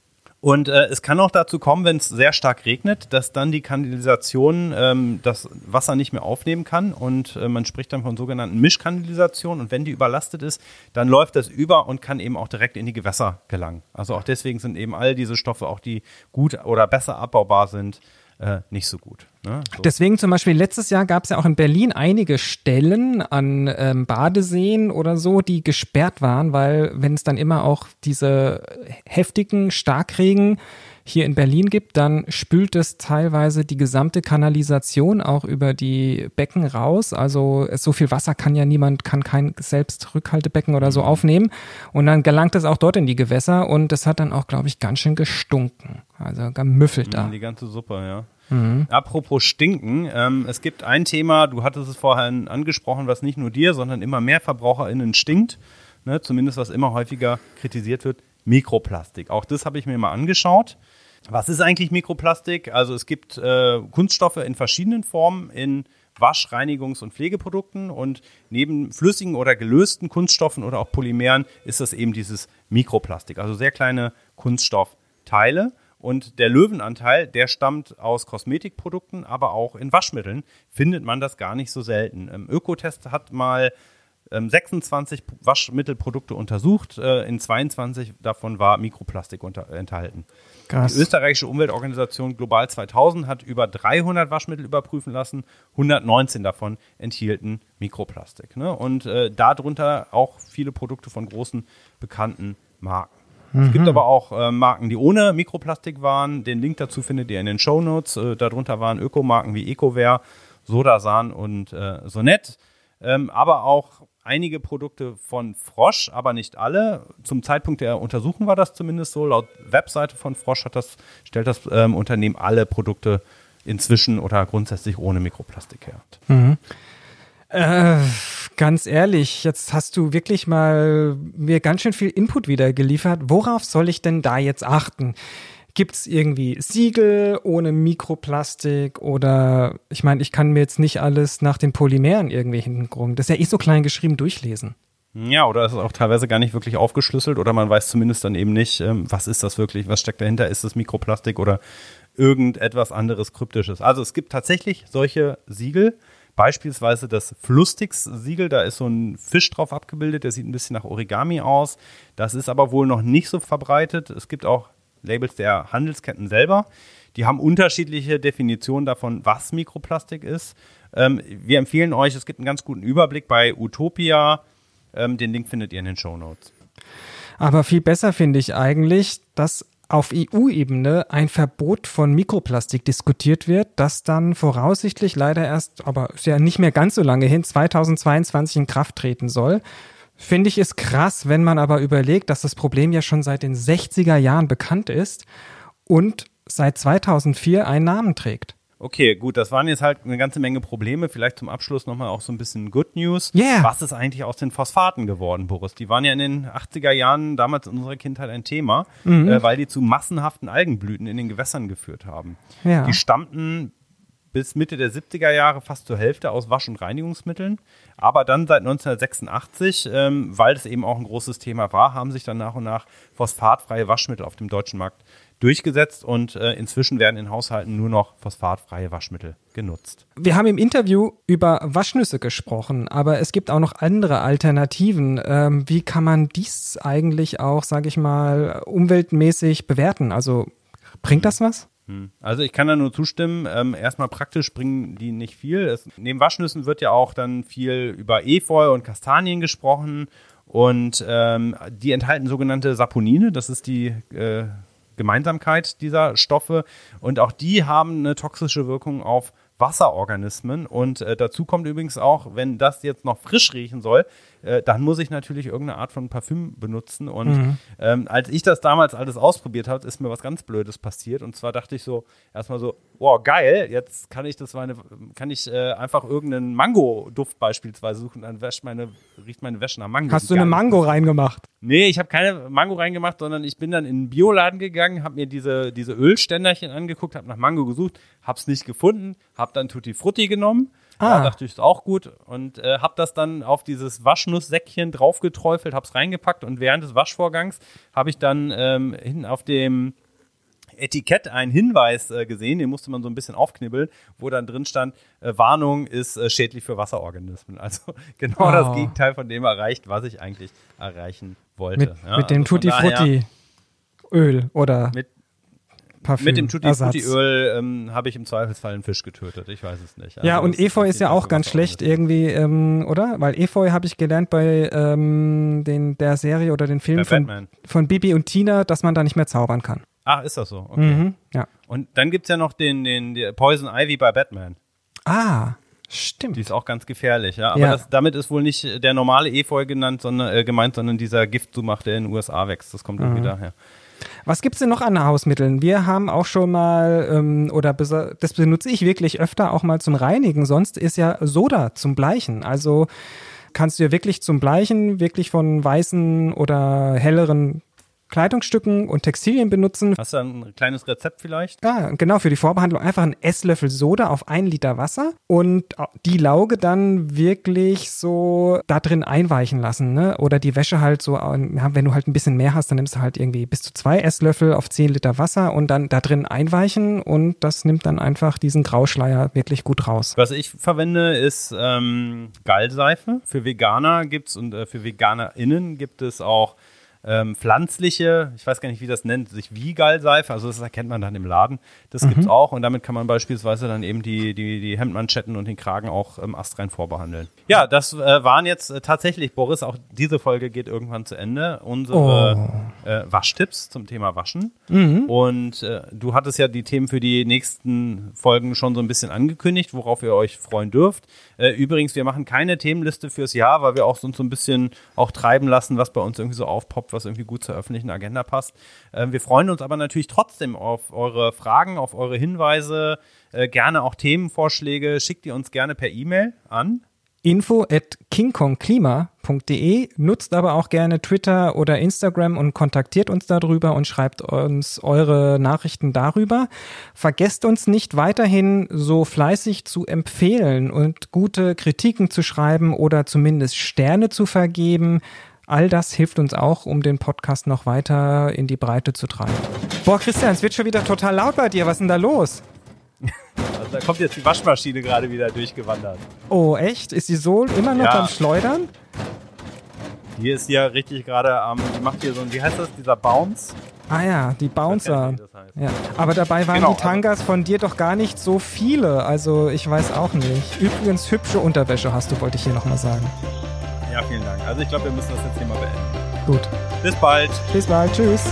Und äh, es kann auch dazu kommen, wenn es sehr stark regnet, dass dann die Kanalisation ähm, das Wasser nicht mehr aufnehmen kann und äh, man spricht dann von sogenannten Mischkanalisation und wenn die überlastet ist, dann läuft das über und kann eben auch direkt in die Gewässer gelangen. Also auch deswegen sind eben all diese Stoffe, auch die gut oder besser abbaubar sind, äh, nicht so gut. Ne? So. Deswegen zum Beispiel letztes Jahr gab es ja auch in Berlin einige Stellen an ähm, Badeseen oder so, die gesperrt waren, weil wenn es dann immer auch diese heftigen Starkregen hier in Berlin gibt, dann spült es teilweise die gesamte Kanalisation auch über die Becken raus. Also so viel Wasser kann ja niemand, kann kein Selbstrückhaltebecken oder so mhm. aufnehmen. Und dann gelangt es auch dort in die Gewässer und das hat dann auch, glaube ich, ganz schön gestunken. Also gemüffelt da. Die ganze Suppe, ja. Mhm. Apropos Stinken, ähm, es gibt ein Thema, du hattest es vorhin angesprochen, was nicht nur dir, sondern immer mehr VerbraucherInnen stinkt, ne, zumindest was immer häufiger kritisiert wird, Mikroplastik. Auch das habe ich mir mal angeschaut. Was ist eigentlich Mikroplastik? Also es gibt äh, Kunststoffe in verschiedenen Formen in Wasch-, Reinigungs- und Pflegeprodukten und neben flüssigen oder gelösten Kunststoffen oder auch Polymeren ist das eben dieses Mikroplastik, also sehr kleine Kunststoffteile. Und der Löwenanteil, der stammt aus Kosmetikprodukten, aber auch in Waschmitteln findet man das gar nicht so selten. Ähm, Ökotest hat mal 26 ähm, Waschmittelprodukte untersucht. Äh, in 22 davon war Mikroplastik unter, enthalten. Krass. Die österreichische Umweltorganisation Global 2000 hat über 300 Waschmittel überprüfen lassen. 119 davon enthielten Mikroplastik. Ne? Und äh, darunter auch viele Produkte von großen bekannten Marken. Mhm. Es gibt mhm. aber auch äh, Marken, die ohne Mikroplastik waren. Den Link dazu findet ihr in den Show Notes. Äh, darunter waren Ökomarken wie Ecoware, Sodasan und äh, Sonett. Ähm, aber auch einige Produkte von Frosch, aber nicht alle. Zum Zeitpunkt der Untersuchung war das zumindest so. Laut Webseite von Frosch das, stellt das ähm, Unternehmen alle Produkte inzwischen oder grundsätzlich ohne Mikroplastik her. Mhm. Äh, ganz ehrlich, jetzt hast du wirklich mal mir ganz schön viel Input wieder geliefert. Worauf soll ich denn da jetzt achten? Gibt es irgendwie Siegel ohne Mikroplastik oder ich meine, ich kann mir jetzt nicht alles nach den Polymeren irgendwie hinten Das ist ja eh so klein geschrieben durchlesen. Ja, oder ist es auch teilweise gar nicht wirklich aufgeschlüsselt oder man weiß zumindest dann eben nicht, ähm, was ist das wirklich, was steckt dahinter, ist es Mikroplastik oder irgendetwas anderes Kryptisches. Also es gibt tatsächlich solche Siegel, Beispielsweise das Flusstix-Siegel, da ist so ein Fisch drauf abgebildet, der sieht ein bisschen nach Origami aus. Das ist aber wohl noch nicht so verbreitet. Es gibt auch Labels der Handelsketten selber. Die haben unterschiedliche Definitionen davon, was Mikroplastik ist. Ähm, wir empfehlen euch, es gibt einen ganz guten Überblick bei Utopia. Ähm, den Link findet ihr in den Show Notes. Aber viel besser finde ich eigentlich, dass auf EU-Ebene ein Verbot von Mikroplastik diskutiert wird, das dann voraussichtlich leider erst, aber ist ja nicht mehr ganz so lange hin, 2022 in Kraft treten soll. Finde ich es krass, wenn man aber überlegt, dass das Problem ja schon seit den 60er Jahren bekannt ist und seit 2004 einen Namen trägt. Okay, gut, das waren jetzt halt eine ganze Menge Probleme. Vielleicht zum Abschluss nochmal auch so ein bisschen Good News. Yeah. Was ist eigentlich aus den Phosphaten geworden, Boris? Die waren ja in den 80er Jahren damals in unserer Kindheit ein Thema, mhm. äh, weil die zu massenhaften Algenblüten in den Gewässern geführt haben. Ja. Die stammten bis Mitte der 70er Jahre fast zur Hälfte aus Wasch- und Reinigungsmitteln. Aber dann seit 1986, ähm, weil es eben auch ein großes Thema war, haben sich dann nach und nach phosphatfreie Waschmittel auf dem deutschen Markt durchgesetzt und äh, inzwischen werden in Haushalten nur noch phosphatfreie Waschmittel genutzt. Wir haben im Interview über Waschnüsse gesprochen, aber es gibt auch noch andere Alternativen. Ähm, wie kann man dies eigentlich auch, sage ich mal, umweltmäßig bewerten? Also bringt das was? Hm. Also ich kann da nur zustimmen. Ähm, erstmal praktisch bringen die nicht viel. Es, neben Waschnüssen wird ja auch dann viel über Efeu und Kastanien gesprochen und ähm, die enthalten sogenannte Saponine. Das ist die äh, Gemeinsamkeit dieser Stoffe. Und auch die haben eine toxische Wirkung auf Wasserorganismen. Und äh, dazu kommt übrigens auch, wenn das jetzt noch frisch riechen soll, äh, dann muss ich natürlich irgendeine Art von Parfüm benutzen. Und mhm. ähm, als ich das damals alles ausprobiert habe, ist mir was ganz Blödes passiert. Und zwar dachte ich so, erstmal so, wow, geil, jetzt kann ich das meine, kann ich äh, einfach irgendeinen Mango-Duft beispielsweise suchen, dann wäscht meine, riecht meine Wäsche nach Mango. Hast du eine Mango reingemacht? Nee, ich habe keine Mango reingemacht, sondern ich bin dann in den Bioladen gegangen, habe mir diese, diese Ölständerchen angeguckt, habe nach Mango gesucht, hab's nicht gefunden, habe dann Tutti Frutti genommen Ah. Da dachte ich, ist auch gut. Und äh, habe das dann auf dieses Waschnusssäckchen draufgeträufelt, habe es reingepackt und während des Waschvorgangs habe ich dann ähm, hinten auf dem Etikett einen Hinweis äh, gesehen, den musste man so ein bisschen aufknibbeln, wo dann drin stand, äh, Warnung ist äh, schädlich für Wasserorganismen. <laughs> Also genau oh. das Gegenteil von dem erreicht, was ich eigentlich erreichen wollte. Mit, ja, mit dem also Tutti Frutti Öl oder mit, Parfüm. Mit dem Tutti Frutti Öl ähm, habe ich im Zweifelsfall einen Fisch getötet. Ich weiß es nicht. Also ja, und Efeu ist ja auch ganz schlecht irgendwie, ähm, oder? Weil Efeu habe ich gelernt bei ähm, den, der Serie oder den Film von, von Bibi und Tina, dass man da nicht mehr zaubern kann. Ach, ist das so? Okay. Mhm, ja. Und dann gibt es ja noch den, den, den Poison Ivy bei Batman. Ah, Stimmt. Die ist auch ganz gefährlich, ja. Aber ja. Das, damit ist wohl nicht der normale Efeu genannt, sondern, äh, gemeint, sondern dieser Giftsumach, der in den USA wächst. Das kommt mhm. irgendwie daher. Was gibt es denn noch an Hausmitteln? Wir haben auch schon mal, ähm, oder das benutze ich wirklich öfter auch mal zum Reinigen. Sonst ist ja Soda zum Bleichen. Also kannst du ja wirklich zum Bleichen, wirklich von weißen oder helleren Kleidungsstücken und Textilien benutzen. Hast du ein kleines Rezept vielleicht? Ja, genau, für die Vorbehandlung einfach einen Esslöffel Soda auf einen Liter Wasser und die Lauge dann wirklich so da drin einweichen lassen, ne? Oder die Wäsche halt so, wenn du halt ein bisschen mehr hast, dann nimmst du halt irgendwie bis zu zwei Esslöffel auf zehn Liter Wasser und dann da drin einweichen und das nimmt dann einfach diesen Grauschleier wirklich gut raus. Was ich verwende, ist ähm, Gallseife. Für Veganer gibt's und äh, für VeganerInnen gibt es auch ähm, pflanzliche, ich weiß gar nicht, wie das nennt, sich Wiegalseife, also das erkennt man dann im Laden. Das mhm. es auch und damit kann man beispielsweise dann eben die, die, die Hemdmanschetten und den Kragen auch ähm, astrein vorbehandeln. Ja, das äh, waren jetzt äh, tatsächlich, Boris, auch diese Folge geht irgendwann zu Ende. Unsere oh. äh, Waschtipps zum Thema Waschen. Mhm. Und äh, du hattest ja die Themen für die nächsten Folgen schon so ein bisschen angekündigt, worauf ihr euch freuen dürft. Äh, übrigens, wir machen keine Themenliste fürs Jahr, weil wir auch so, so ein bisschen auch treiben lassen, was bei uns irgendwie so aufpoppt, was irgendwie gut zur öffentlichen Agenda passt. Äh, wir freuen uns aber natürlich trotzdem auf eure Fragen, auf eure Hinweise, äh, gerne auch Themenvorschläge. Schickt ihr uns gerne per E-Mail an info at kingkongklima.de, nutzt aber auch gerne Twitter oder Instagram und kontaktiert uns darüber und schreibt uns eure Nachrichten darüber. Vergesst uns nicht weiterhin so fleißig zu empfehlen und gute Kritiken zu schreiben oder zumindest Sterne zu vergeben. All das hilft uns auch, um den Podcast noch weiter in die Breite zu treiben. Boah, Christian, es wird schon wieder total laut bei dir. Was ist denn da los? Also da kommt jetzt die Waschmaschine gerade wieder durchgewandert. Oh, echt? Ist die so immer noch ja. am Schleudern? Die ist ja richtig gerade am, die macht hier so ein, wie heißt das, dieser Bounce? Ah ja, die Bouncer. Nicht, das heißt. ja. Aber dabei waren genau, die also Tangas von dir doch gar nicht so viele. Also ich weiß auch nicht. Übrigens, hübsche Unterwäsche hast du, wollte ich hier nochmal sagen. Ja, vielen Dank. Also ich glaube, wir müssen das jetzt hier mal beenden. Gut. Bis bald. Bis bald. Tschüss.